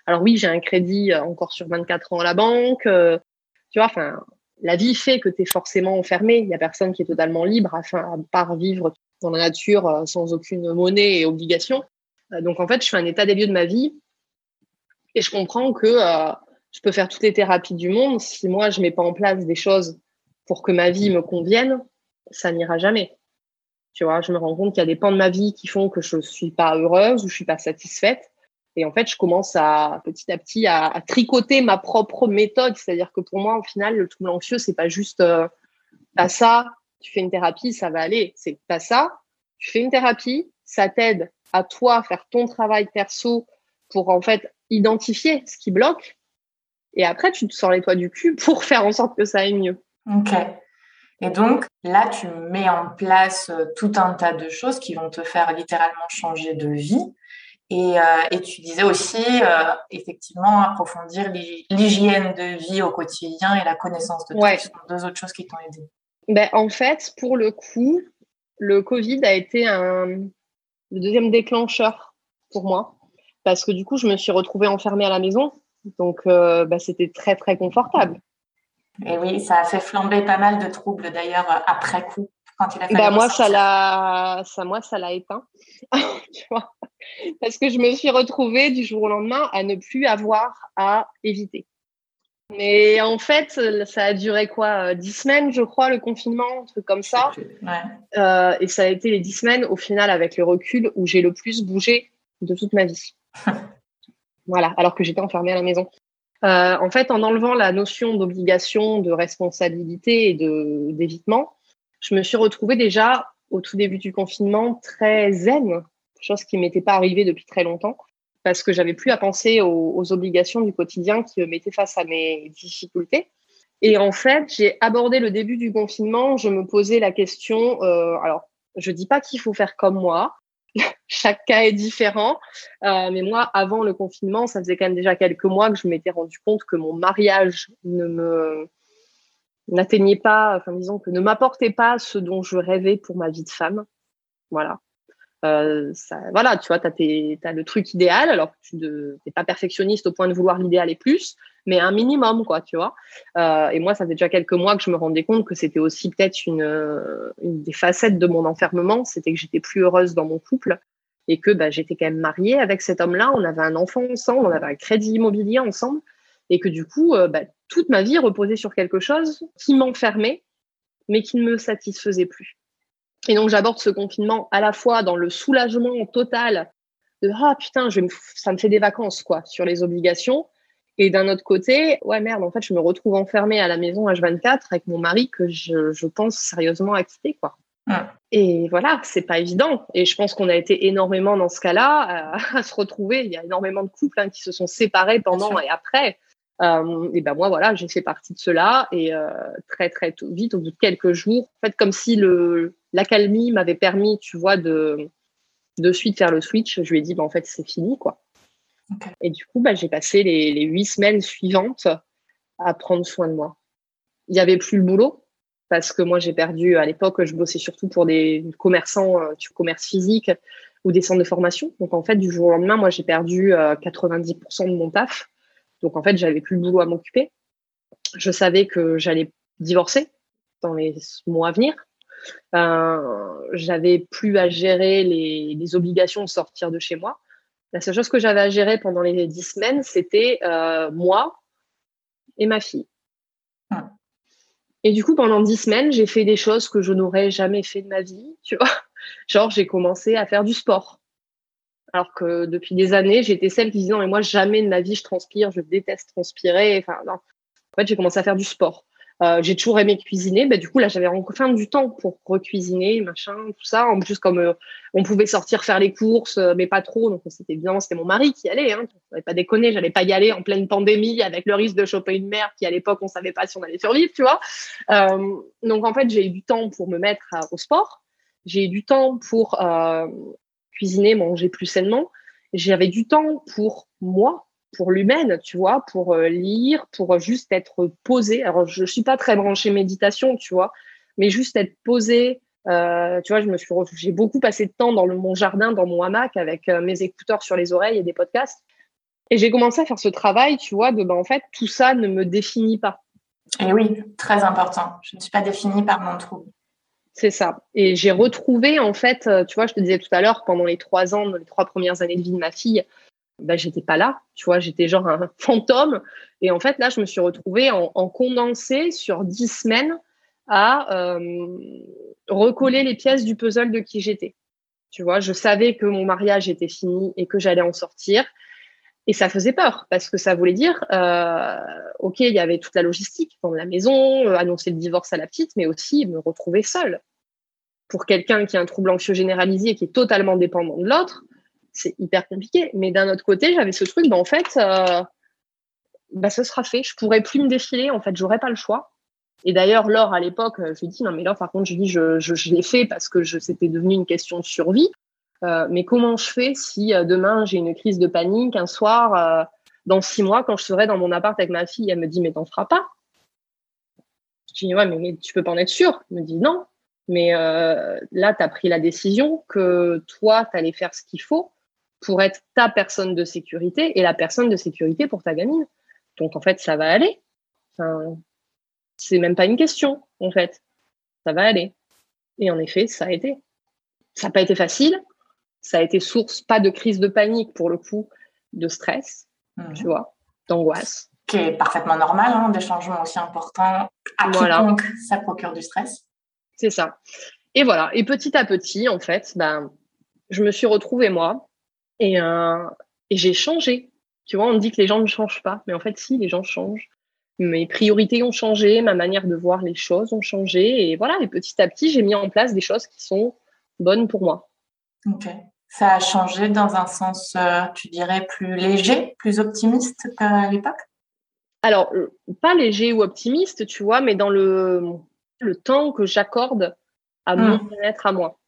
alors oui, j'ai un crédit encore sur 24 ans à la banque, tu vois, enfin, la vie fait que tu es forcément enfermé. Il n'y a personne qui est totalement libre, à, à part vivre dans la nature euh, sans aucune monnaie et obligation. Euh, donc en fait, je fais un état des lieux de ma vie et je comprends que euh, je peux faire toutes les thérapies du monde. Si moi, je mets pas en place des choses pour que ma vie me convienne, ça n'ira jamais. Tu vois, je me rends compte qu'il y a des pans de ma vie qui font que je suis pas heureuse ou je suis pas satisfaite. Et en fait, je commence à petit à petit à, tricoter ma propre méthode. C'est-à-dire que pour moi, au final, le trouble anxieux, c'est pas juste euh, pas ça, tu fais une thérapie, ça va aller. C'est pas ça, tu fais une thérapie, ça t'aide à toi faire ton travail perso pour en fait identifier ce qui bloque. Et après, tu te sors les toits du cul pour faire en sorte que ça aille mieux. Ok. Et donc là, tu mets en place euh, tout un tas de choses qui vont te faire littéralement changer de vie. Et, euh, et, tu disais aussi, euh, effectivement, approfondir l'hygiène de vie au quotidien et la connaissance de toi. Ce sont deux autres choses qui t'ont aidé. Ben, en fait, pour le coup, le Covid a été un, le deuxième déclencheur pour moi. Parce que du coup, je me suis retrouvée enfermée à la maison. Donc, euh, ben, c'était très, très confortable. Et oui, ça a fait flamber pas mal de troubles d'ailleurs après coup. Quand il a bah, moi, ça l'a, ça, moi, ça l'a éteint. tu vois? Parce que je me suis retrouvée du jour au lendemain à ne plus avoir à éviter. Mais en fait, ça a duré quoi euh, Dix semaines, je crois, le confinement, un truc comme ça? Euh, et ça a été les dix semaines, au final, avec le recul, où j'ai le plus bougé de toute ma vie. voilà, alors que j'étais enfermée à la maison. Euh, en fait, en enlevant la notion d'obligation, de responsabilité et de d'évitement, je me suis retrouvée déjà au tout début du confinement très zen, chose qui m'était pas arrivée depuis très longtemps, parce que j'avais plus à penser aux, obligations du quotidien qui me mettaient face à mes difficultés. Et en fait, j'ai abordé le début du confinement, je me posais la question, euh, alors je dis pas qu'il faut faire comme moi, chaque cas est différent. Euh, mais moi, avant le confinement, ça faisait quand même déjà quelques mois que je m'étais rendu compte que mon mariage ne me n'atteignait pas, enfin disons que ne m'apportait pas ce dont je rêvais pour ma vie de femme. Voilà. Euh, voilà, tu vois, tu as, le truc idéal, alors tu n'es pas perfectionniste au point de vouloir l'idéal et plus, mais un minimum, quoi, tu vois. Euh, et moi, ça fait déjà quelques mois que je me rendais compte que c'était aussi peut-être une, une, des facettes de mon enfermement, c'était que j'étais plus heureuse dans mon couple et que bah, j'étais quand même mariée avec cet homme-là, on avait un enfant ensemble, on avait un crédit immobilier ensemble, et que du coup, euh, bah, toute ma vie reposait sur quelque chose qui m'enfermait, mais qui ne me satisfaisait plus. Et donc, j'aborde ce confinement à la fois dans le soulagement total de ah putain, je ça me fait des vacances quoi sur les obligations. Et d'un autre côté, ouais merde, en fait, je me retrouve enfermée à la maison H24 avec mon mari que je, je pense sérieusement à quitter quoi. Et voilà, c'est pas évident. Et je pense qu'on a été énormément dans ce cas-là à, se retrouver. Il y a énormément de couples hein, qui se sont séparés pendant et après. Euh, et ben moi voilà, j'ai fait partie de cela et euh, très très vite, au bout de quelques jours, en fait comme si le l'accalmie m'avait permis, tu vois, de de suite faire le switch. Je lui ai dit ben en fait c'est fini quoi. Et du coup bah, j'ai passé les, les huit semaines suivantes à prendre soin de moi. Il y avait plus le boulot parce que moi j'ai perdu à l'époque, je bossais surtout pour des commerçants, euh, du commerce physique ou des centres de formation. Donc en fait du jour au lendemain, moi j'ai perdu 90% de mon taf donc en fait, j'avais plus le boulot à m'occuper. Je savais que j'allais divorcer dans les mois à venir. Euh, j'avais plus à gérer les, obligations de sortir de chez moi. La seule chose que j'avais à gérer pendant les dix semaines, c'était euh, moi et ma fille. Ah. Et du coup, pendant dix semaines, j'ai fait des choses que je n'aurais jamais fait de ma vie, tu vois. Genre, j'ai commencé à faire du sport. Alors que depuis des années, j'étais celle qui disait non, mais moi, jamais de ma vie, je transpire, je déteste transpirer. Enfin, non. En fait, j'ai commencé à faire du sport. Euh, j'ai toujours aimé cuisiner. Bah, du coup, là, j'avais enfin du temps pour recuisiner, machin, tout ça. En plus, comme euh, on pouvait sortir faire les courses, euh, mais pas trop, donc c'était bien. C'était mon mari qui allait. Hein. Je pas déconner, j'allais pas y aller en pleine pandémie avec le risque de choper une mère qui, à l'époque, on savait pas si on allait survivre, tu vois. donc, en fait, j'ai eu du temps pour me mettre au sport. J'ai eu du temps pour cuisiner, manger plus sainement. J'avais du temps pour moi, pour l'humaine, tu vois, pour euh, lire, pour juste être posé. Alors, je, ne suis pas très branchée méditation, tu vois, mais juste être posé. Euh, tu vois, je me suis, j'ai beaucoup passé de temps dans le, mon jardin, dans mon hamac, avec euh, mes écouteurs sur les oreilles et des podcasts. Et j'ai commencé à faire ce travail, tu vois, de ben, en fait, tout ça ne me définit pas. Et oui, très important. Je ne suis pas définie par mon trouble. C'est ça. Et j'ai retrouvé, en fait, tu vois, je te disais tout à l'heure, pendant les trois ans, les trois premières années de vie de ma fille, ben, j'étais pas là, tu vois, j'étais genre un fantôme. Et en fait, là, je me suis retrouvée en, condensé sur dix semaines à euh, recoller les pièces du puzzle de qui j'étais. Tu vois, je savais que mon mariage était fini et que j'allais en sortir. Et ça faisait peur parce que ça voulait dire, euh, ok, il y avait toute la logistique, vendre la maison, euh, annoncer le divorce à la petite, mais aussi me retrouver seule. Pour quelqu'un qui a un trouble anxieux généralisé et qui est totalement dépendant de l'autre, c'est hyper compliqué. Mais d'un autre côté, j'avais ce truc, bah, en fait, euh, bah, ce sera fait. Je pourrais plus me défiler, en fait, j'aurais pas le choix. Et d'ailleurs, Laure, à l'époque, je lui ai dit, non, mais là, par contre, je dis, je, je, l'ai fait parce que c'était devenu une question de survie. Euh, mais comment je fais si euh, demain j'ai une crise de panique un soir, dans six mois, quand je serai dans mon appart avec ma fille, elle me dit, mais t'en feras pas. Je dis, ouais, mais, mais tu peux pas en être sûr. Elle me dit, non. Mais là, tu as pris la décision que toi, tu allais faire ce qu'il faut pour être ta personne de sécurité et la personne de sécurité pour ta gamine. Donc en fait, ça va aller. Enfin, c'est même pas une question, en fait. Ça va aller. Et en effet, ça a été. Ça n'a pas été facile. Ça a été source, pas de crise de panique pour le coup, de stress, mhm. tu vois, d'angoisse. Qui est parfaitement normal, hein, des changements aussi importants. À voilà. ça procure du stress. C'est ça. Et voilà. Et petit à petit, en fait, ben, je me suis retrouvée moi euh, et, j'ai changé. Tu vois, on dit que les gens ne changent pas, mais en fait, si, les gens changent. Mes priorités ont changé, ma manière de voir les choses ont changé. Et voilà, et petit à petit, j'ai mis en place des choses qui sont bonnes pour moi. Ok. Ça a changé dans un sens, euh, tu dirais, plus léger, plus optimiste qu'à l'époque? Alors, euh, pas léger ou optimiste, tu vois, mais dans le, le temps que j'accorde à mon hmm. bien-être à moi.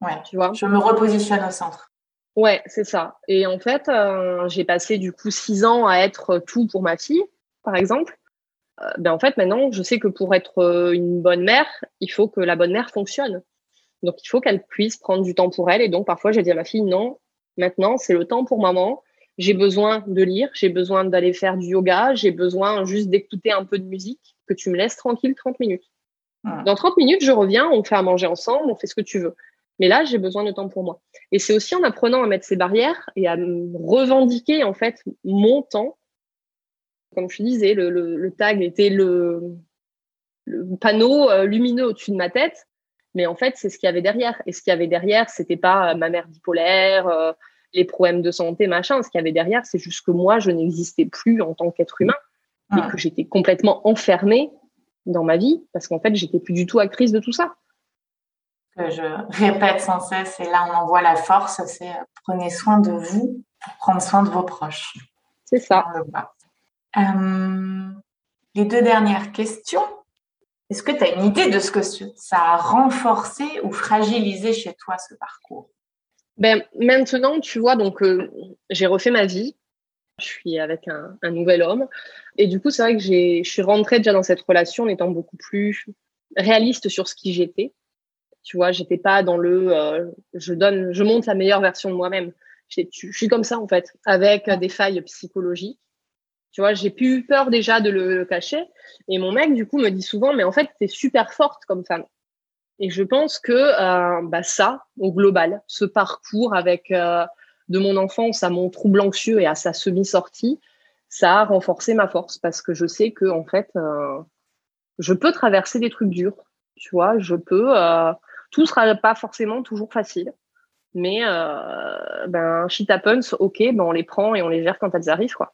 Ouais, tu vois? Je me repositionne au centre. Ouais, c'est ça. Et en fait, euh, j'ai passé du coup six ans à être tout pour ma fille, par exemple. Euh, ben en fait, maintenant, je sais que pour être euh, une bonne mère, il faut que la bonne mère fonctionne. Donc, il faut qu'elle puisse prendre du temps pour elle. Et donc, parfois, j'ai dit à ma fille, non, maintenant, c'est le temps pour maman. J'ai besoin de lire, j'ai besoin d'aller faire du yoga, j'ai besoin juste d'écouter un peu de musique, que tu me laisses tranquille 30 minutes. Dans 30 minutes, je reviens, on fait à manger ensemble, on fait ce que tu veux. Mais là, j'ai besoin de temps pour moi. Et c'est aussi en apprenant à mettre ces barrières et à revendiquer en fait mon temps. Comme je disais, le, tag était le, panneau euh, lumineux au-dessus de ma tête, mais en fait, c'est ce qu'il y avait derrière. Et ce qu'il y avait derrière, c'était pas euh, ma mère bipolaire, euh, les problèmes de santé, machin. Ce qu'il y avait derrière, c'est juste que moi, je n'existais plus en tant qu'être humain et ah. que j'étais complètement enfermée dans ma vie parce qu'en fait, j'étais plus du tout actrice de tout ça que je répète sans cesse, et là on en voit la force, c'est euh, prenez soin de vous pour prendre soin de vos proches. C'est ça. Euh, les deux dernières questions. Est-ce que tu as une idée de ce que ça a renforcé ou fragilisé chez toi ce parcours? Ben, Maintenant, tu vois, donc euh, j'ai refait ma vie. Je suis avec un, un nouvel homme. Et du coup, c'est vrai que je suis rentrée déjà dans cette relation en étant beaucoup plus réaliste sur ce qui j'étais. Tu vois, j'étais pas dans le euh, je donne, je monte la meilleure version de moi-même. Je suis comme ça en fait, avec des failles psychologiques. Tu vois, j'ai plus peur déjà de le, cacher. Et mon mec, du coup, me dit souvent, mais en fait, tu es super forte comme femme. Et je pense que euh, bah, ça, au global, ce parcours avec euh, de mon enfance à mon trouble anxieux et à sa semi-sortie, ça a renforcé ma force parce que je sais que en fait, je peux traverser des trucs durs. Tu vois, je peux tout sera pas forcément toujours facile. Mais euh, ben, shit happens, ok, ben on les prend et on les gère quand elles arrivent. Quoi.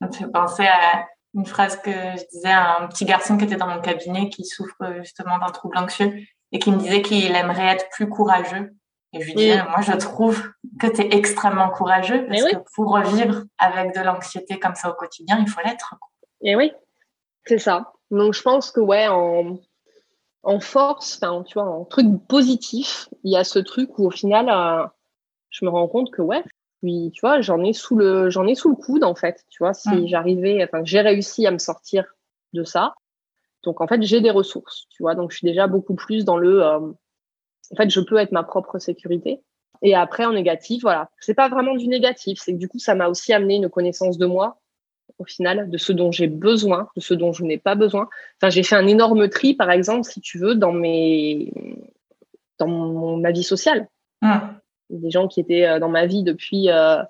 Ça me fait penser à une phrase que je disais à un petit garçon qui était dans mon cabinet qui souffre justement d'un trouble anxieux et qui me disait qu'il aimerait être plus courageux. Et je lui disais, moi, je trouve que tu es extrêmement courageux parce que pour revivre avec de l'anxiété comme ça au quotidien, il faut l'être. Et oui, c'est ça. Donc, je pense que, ouais, en, en force, tu vois, en truc positif, il y a ce truc où, au final, euh, je me rends compte que, ouais, puis, tu vois, j'en ai sous le, j'en ai sous le coude, en fait. Tu vois, si j'arrivais, enfin, j'ai réussi à me sortir de ça. Donc, en fait, j'ai des ressources, tu vois. Donc, je suis déjà beaucoup plus dans le, euh, en fait, je peux être ma propre sécurité. Et après, en négatif, voilà. C'est pas vraiment du négatif. C'est que du coup, ça m'a aussi amené une connaissance de moi, au final, de ce dont j'ai besoin, de ce dont je n'ai pas besoin. Enfin, j'ai fait un énorme tri, par exemple, si tu veux, dans mes, dans mon, ma vie sociale. Mmh. Des gens qui étaient euh, dans ma vie depuis, euh,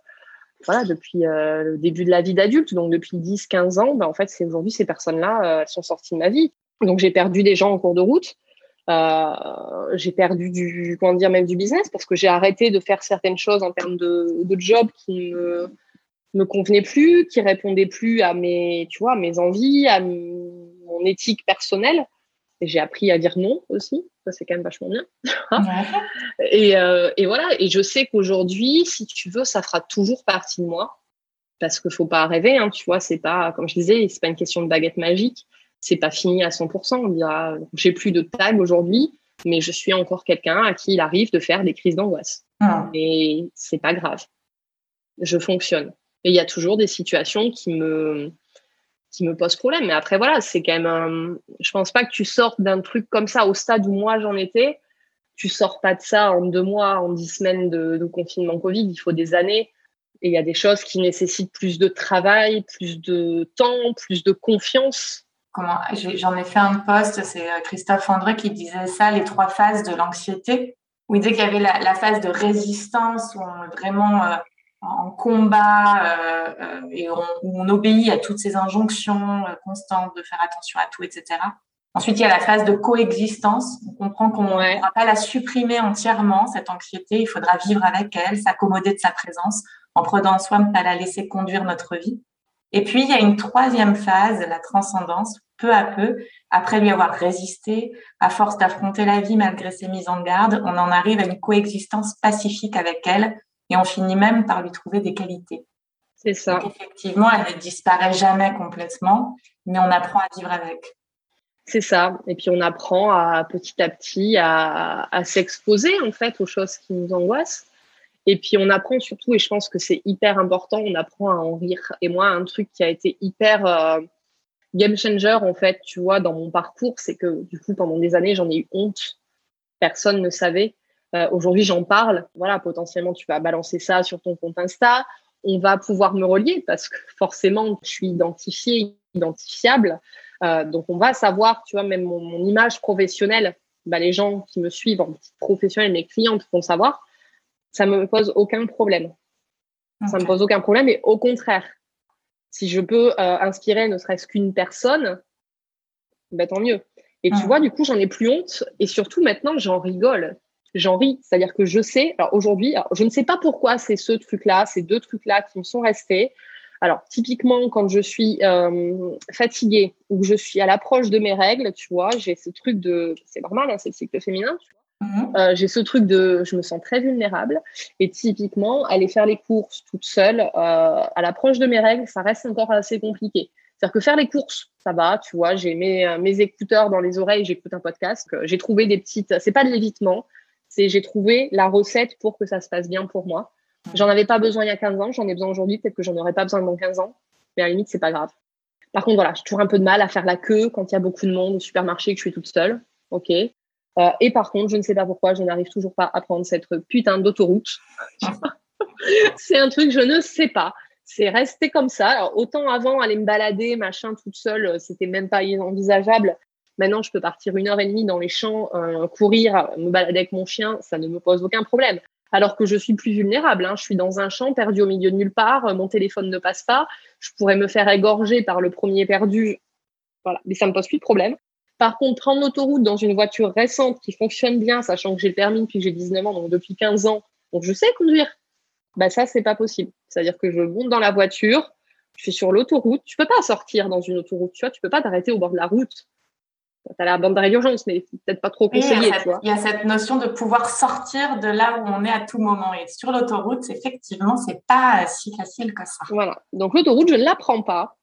voilà, depuis euh, le début de la vie d'adulte, donc depuis 10, 15 ans, ben, en fait, c'est aujourd'hui, ces personnes-là, elles sont sorties de ma vie. Donc, j'ai perdu des gens en cours de route. Euh, j'ai perdu du, comment dire, même du business parce que j'ai arrêté de faire certaines choses en termes de, de job qui me, me convenaient plus, qui répondaient plus à mes, tu vois, mes envies, à mon éthique personnelle. Et j'ai appris à dire non aussi. Ça, c'est quand même vachement bien. et, euh, et, voilà. Et je sais qu'aujourd'hui, si tu veux, ça fera toujours partie de moi. Parce qu'il faut pas rêver, hein, tu vois, c'est pas, comme je disais, c'est pas une question de baguette magique c'est pas fini à 100%. On dira, j'ai plus de tag aujourd'hui, mais je suis encore quelqu'un à qui il arrive de faire des crises d'angoisse. Ah. Et c'est pas grave. Je fonctionne. Et il y a toujours des situations qui me, qui me posent problème. Mais après, voilà, c'est quand même un... Je pense pas que tu sortes d'un truc comme ça au stade où moi j'en étais. Tu sors pas de ça en deux mois, en dix semaines de, confinement Covid. Il faut des années. Et il y a des choses qui nécessitent plus de travail, plus de temps, plus de confiance j'en ai fait un post, c'est euh, Christophe André qui disait ça, les trois phases de l'anxiété, où il disait qu'il y avait la, phase de résistance, où on vraiment euh, en combat euh, et où on obéit à toutes ces injonctions constantes de faire attention à tout, etc. Ensuite, il y a la phase de coexistence. On comprend qu'on ne pourra pas la supprimer entièrement, cette anxiété. Il faudra vivre avec elle, s'accommoder de sa présence, en prenant soin de ne pas la laisser conduire notre vie. Et puis, il y a une troisième phase, la transcendance, peu à peu, après lui avoir résisté, à force d'affronter la vie malgré ses mises en garde, on en arrive à une coexistence pacifique avec elle et on finit même par lui trouver des qualités. C'est ça. effectivement, elle ne disparaît jamais complètement, mais on apprend à vivre avec. C'est ça. Et puis on apprend à petit à petit à, à s'exposer en fait aux choses qui nous angoissent. Et puis on apprend surtout, et je pense que c'est hyper important, on apprend à en rire. Et moi, un truc qui a été hyper euh, game changer en fait, tu vois, dans mon parcours, c'est que du coup pendant des années j'en ai eu honte, personne ne savait. Euh, Aujourd'hui j'en parle, voilà, potentiellement tu vas balancer ça sur ton compte Insta, on va pouvoir me relier parce que forcément je suis identifiée, identifiable, euh, donc on va savoir, tu vois, même mon, mon image professionnelle, bah, les gens qui me suivent en professionnel, mes clientes vont savoir, ça me pose aucun problème. Ça me pose aucun problème et au contraire, si je peux euh, inspirer ne serait-ce qu'une personne, ben, tant mieux. Et tu mm. vois, du coup, j'en ai plus honte et surtout maintenant, j'en rigole. J'en ris. C'est-à-dire que je sais, alors aujourd'hui, je ne sais pas pourquoi c'est ce truc-là, ces deux trucs-là qui me sont restés. Alors, typiquement, quand je suis euh, fatiguée ou que je suis à l'approche de mes règles, tu vois, j'ai ce truc de. C'est normal, hein, c'est le cycle féminin, tu Mhm. Euh, j'ai ce truc de, je me sens très vulnérable. Et typiquement, aller faire les courses toute seule, euh, à l'approche de mes règles, ça reste encore assez compliqué. C'est-à-dire que faire les courses, ça va, tu vois, j'ai mes, mes écouteurs dans les oreilles, j'écoute un podcast. J'ai trouvé des petites, c'est pas de l'évitement, c'est j'ai trouvé la recette pour que ça se passe bien pour moi. J'en avais pas besoin il y a 15 ans, j'en ai besoin aujourd'hui, peut-être que j'en aurais pas besoin dans 15 ans, mais à la limite, c'est pas grave. Par contre, voilà, j'ai toujours un peu de mal à faire la queue quand il y a beaucoup de monde au supermarché et que je suis toute seule. OK. Euh, et par contre, je ne sais pas pourquoi, je n'arrive toujours pas à prendre cette putain d'autoroute. c'est un truc, je ne sais pas. C'est resté comme ça. Alors, autant avant, aller me balader, machin, toute seule, euh, c'était même pas envisageable. Maintenant, je peux partir une heure et demie dans les champs, euh, courir, me balader avec mon chien, ça ne me pose aucun problème. Alors que je suis plus vulnérable. Hein. Je suis dans un champ, perdu au milieu de nulle part, mon téléphone ne passe pas, je pourrais me faire égorger par le premier perdu. Voilà, mais ça me pose plus de problème. Par contre, prendre l'autoroute dans une voiture récente qui fonctionne bien, sachant que j'ai le permis depuis que j'ai 19 ans, donc depuis 15 ans, donc je sais conduire, bah ça, c'est pas possible. C'est-à-dire que je monte dans la voiture, Je suis sur l'autoroute. Tu peux pas sortir dans une autoroute, tu vois. Tu peux pas t'arrêter au bord de la route. Tu as la bande d'arrêt d'urgence, mais peut-être pas trop conseillé. Il y a cette notion de pouvoir sortir de là où on est à tout moment. Et sur l'autoroute, effectivement, c'est pas si facile que ça. Voilà. Donc l'autoroute, je ne la prends pas,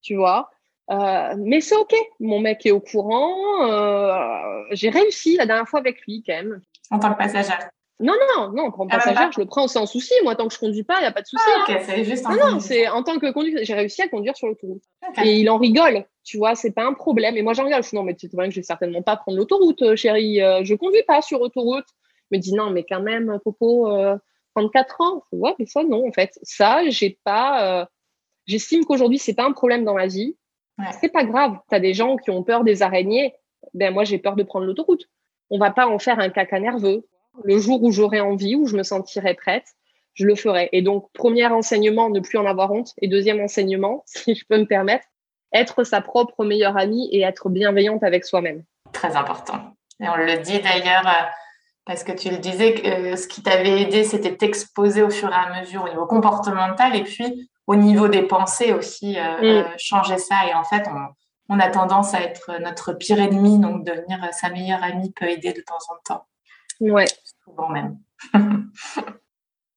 tu vois. Euh, mais c'est ok. Mon mec est au courant. Euh, j'ai réussi la dernière fois avec lui quand même. En tant que passagère. Non, non, non, ah, passagère, je le prends sans souci. Moi, tant que je conduis pas, il n'y a pas de souci. Ah, ok, c'est juste en Non, non, c'est en tant que conducteur. J'ai réussi à conduire sur l'autoroute. Et il en rigole, tu vois, c'est pas un problème. Et moi, j'en rigole. Je dis, non, mais tu sais que je vais certainement pas prendre l'autoroute, euh, chérie. Je conduis pas sur autoroute. Il me dit, non, mais quand même, Popo, 34 ans. Ouais, mais ça, non, en fait. Ça, j'ai pas. J'estime qu'aujourd'hui, c'est pas un problème dans ma vie. C'est pas grave. Tu as des gens qui ont peur des araignées. Ben, moi, j'ai peur de prendre l'autoroute. On va pas en faire un caca nerveux. Le jour où j'aurai envie, où je me sentirai prête, je le ferai. Et donc, premier enseignement, ne plus en avoir honte. Et deuxième enseignement, si je peux me permettre, être sa propre meilleure amie et être bienveillante avec soi-même. Très important. Et on le dit d'ailleurs, euh, parce que tu le disais, que euh, ce qui t'avait aidé, c'était t'exposer au fur et à mesure au niveau comportemental et puis au niveau des pensées aussi, euh, mm. changer ça. Et en fait, on, a tendance à être notre pire ennemi, donc devenir sa meilleure amie peut aider de temps en temps. Ouais. Souvent même.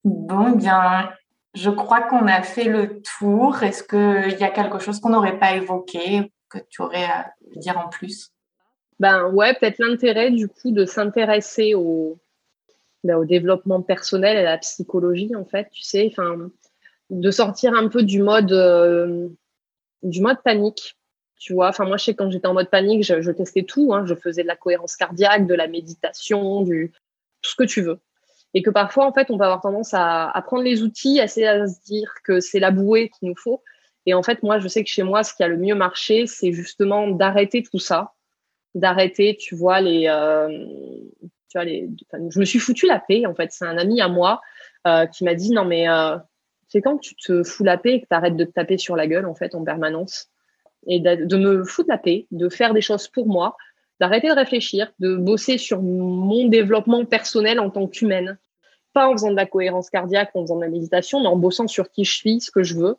bon, bien, je crois qu'on a fait le tour. Est-ce qu'il y a quelque chose qu'on n'aurait pas évoqué, que tu aurais à dire en plus? Ben ouais, peut-être l'intérêt du coup de s'intéresser au, ben, au développement personnel et à la psychologie, en fait, tu sais. Enfin, de sortir un peu du mode euh, du mode panique tu vois. Enfin moi je sais quand j'étais en mode panique je, testais tout hein. je faisais de la cohérence cardiaque de la méditation du tout ce que tu veux. Et que parfois en fait on va avoir tendance à, prendre les outils à, se dire que c'est la bouée qu'il nous faut. Et en fait moi je sais que chez moi ce qui a le mieux marché c'est justement d'arrêter tout ça. D'arrêter tu vois les euh, tu vois les je me suis foutu la paix en fait. C'est un ami à moi euh, qui m'a dit non mais c'est quand tu te fous la paix et que tu arrêtes de te taper sur la gueule en fait en permanence? Et de, me foutre la paix, de faire des choses pour moi, d'arrêter de réfléchir, de bosser sur mon développement personnel en tant qu'humaine. Pas en faisant de la cohérence cardiaque, en faisant de la méditation, mais en bossant sur qui je suis, ce que je veux.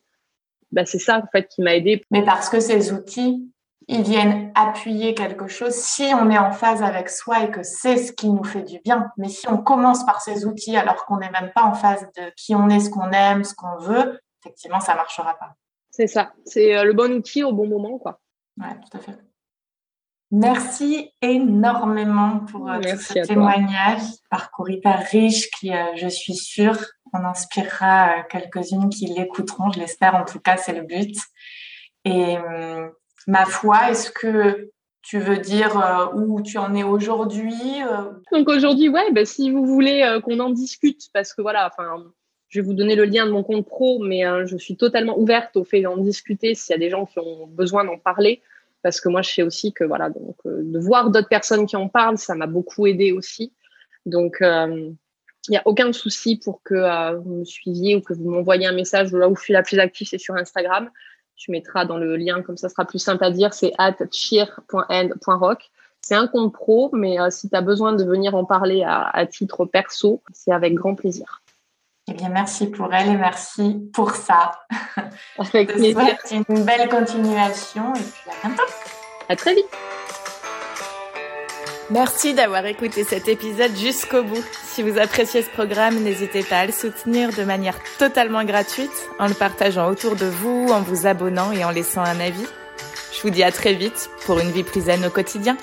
Bah, c'est ça en fait qui m'a aidé. Mais parce que ces outils, ils viennent appuyer quelque chose si on est en phase avec soi et que c'est ce qui nous fait du bien. Mais si on commence par ces outils alors qu'on n'est même pas en phase de qui on est, ce qu'on aime, ce qu'on veut, effectivement, ça marchera pas. C'est ça. C'est euh, le bon outil au bon moment, quoi. Ouais, tout à fait. Merci énormément pour euh, ce témoignage, parcours hyper riche qui, euh, je suis sûre, en inspirera quelques-unes qui l'écouteront. Je l'espère, en tout cas, c'est le but. Et hum, ma foi, est-ce que tu veux dire où tu en es aujourd'hui? Donc aujourd'hui, ouais, bah, si vous voulez qu'on en discute, parce que voilà, enfin, je vais vous donner le lien de mon compte pro, mais je suis totalement ouverte au fait d'en discuter s'il y a des gens qui ont besoin d'en parler, parce que moi je sais aussi que voilà, donc de voir d'autres personnes qui en parlent, ça m'a beaucoup aidé aussi. Donc il n'y a aucun souci pour que vous me suiviez ou que vous m'envoyiez un message. Là où je suis la plus active, c'est sur Instagram tu mettras dans le lien, comme ça sera plus simple à dire, c'est at cheer.end.rock. C'est un compte pro, mais euh, si tu as besoin de venir en parler à, titre perso, c'est avec grand plaisir. Eh bien, merci pour elle et merci pour ça. Avec une belle continuation et puis à bientôt. À très vite. Merci d'avoir écouté cet épisode jusqu'au bout. Si vous appréciez ce programme, n'hésitez pas à le soutenir de manière totalement gratuite en le partageant autour de vous, en vous abonnant et en laissant un avis. Je vous dis à très vite pour une vie plus zen au quotidien.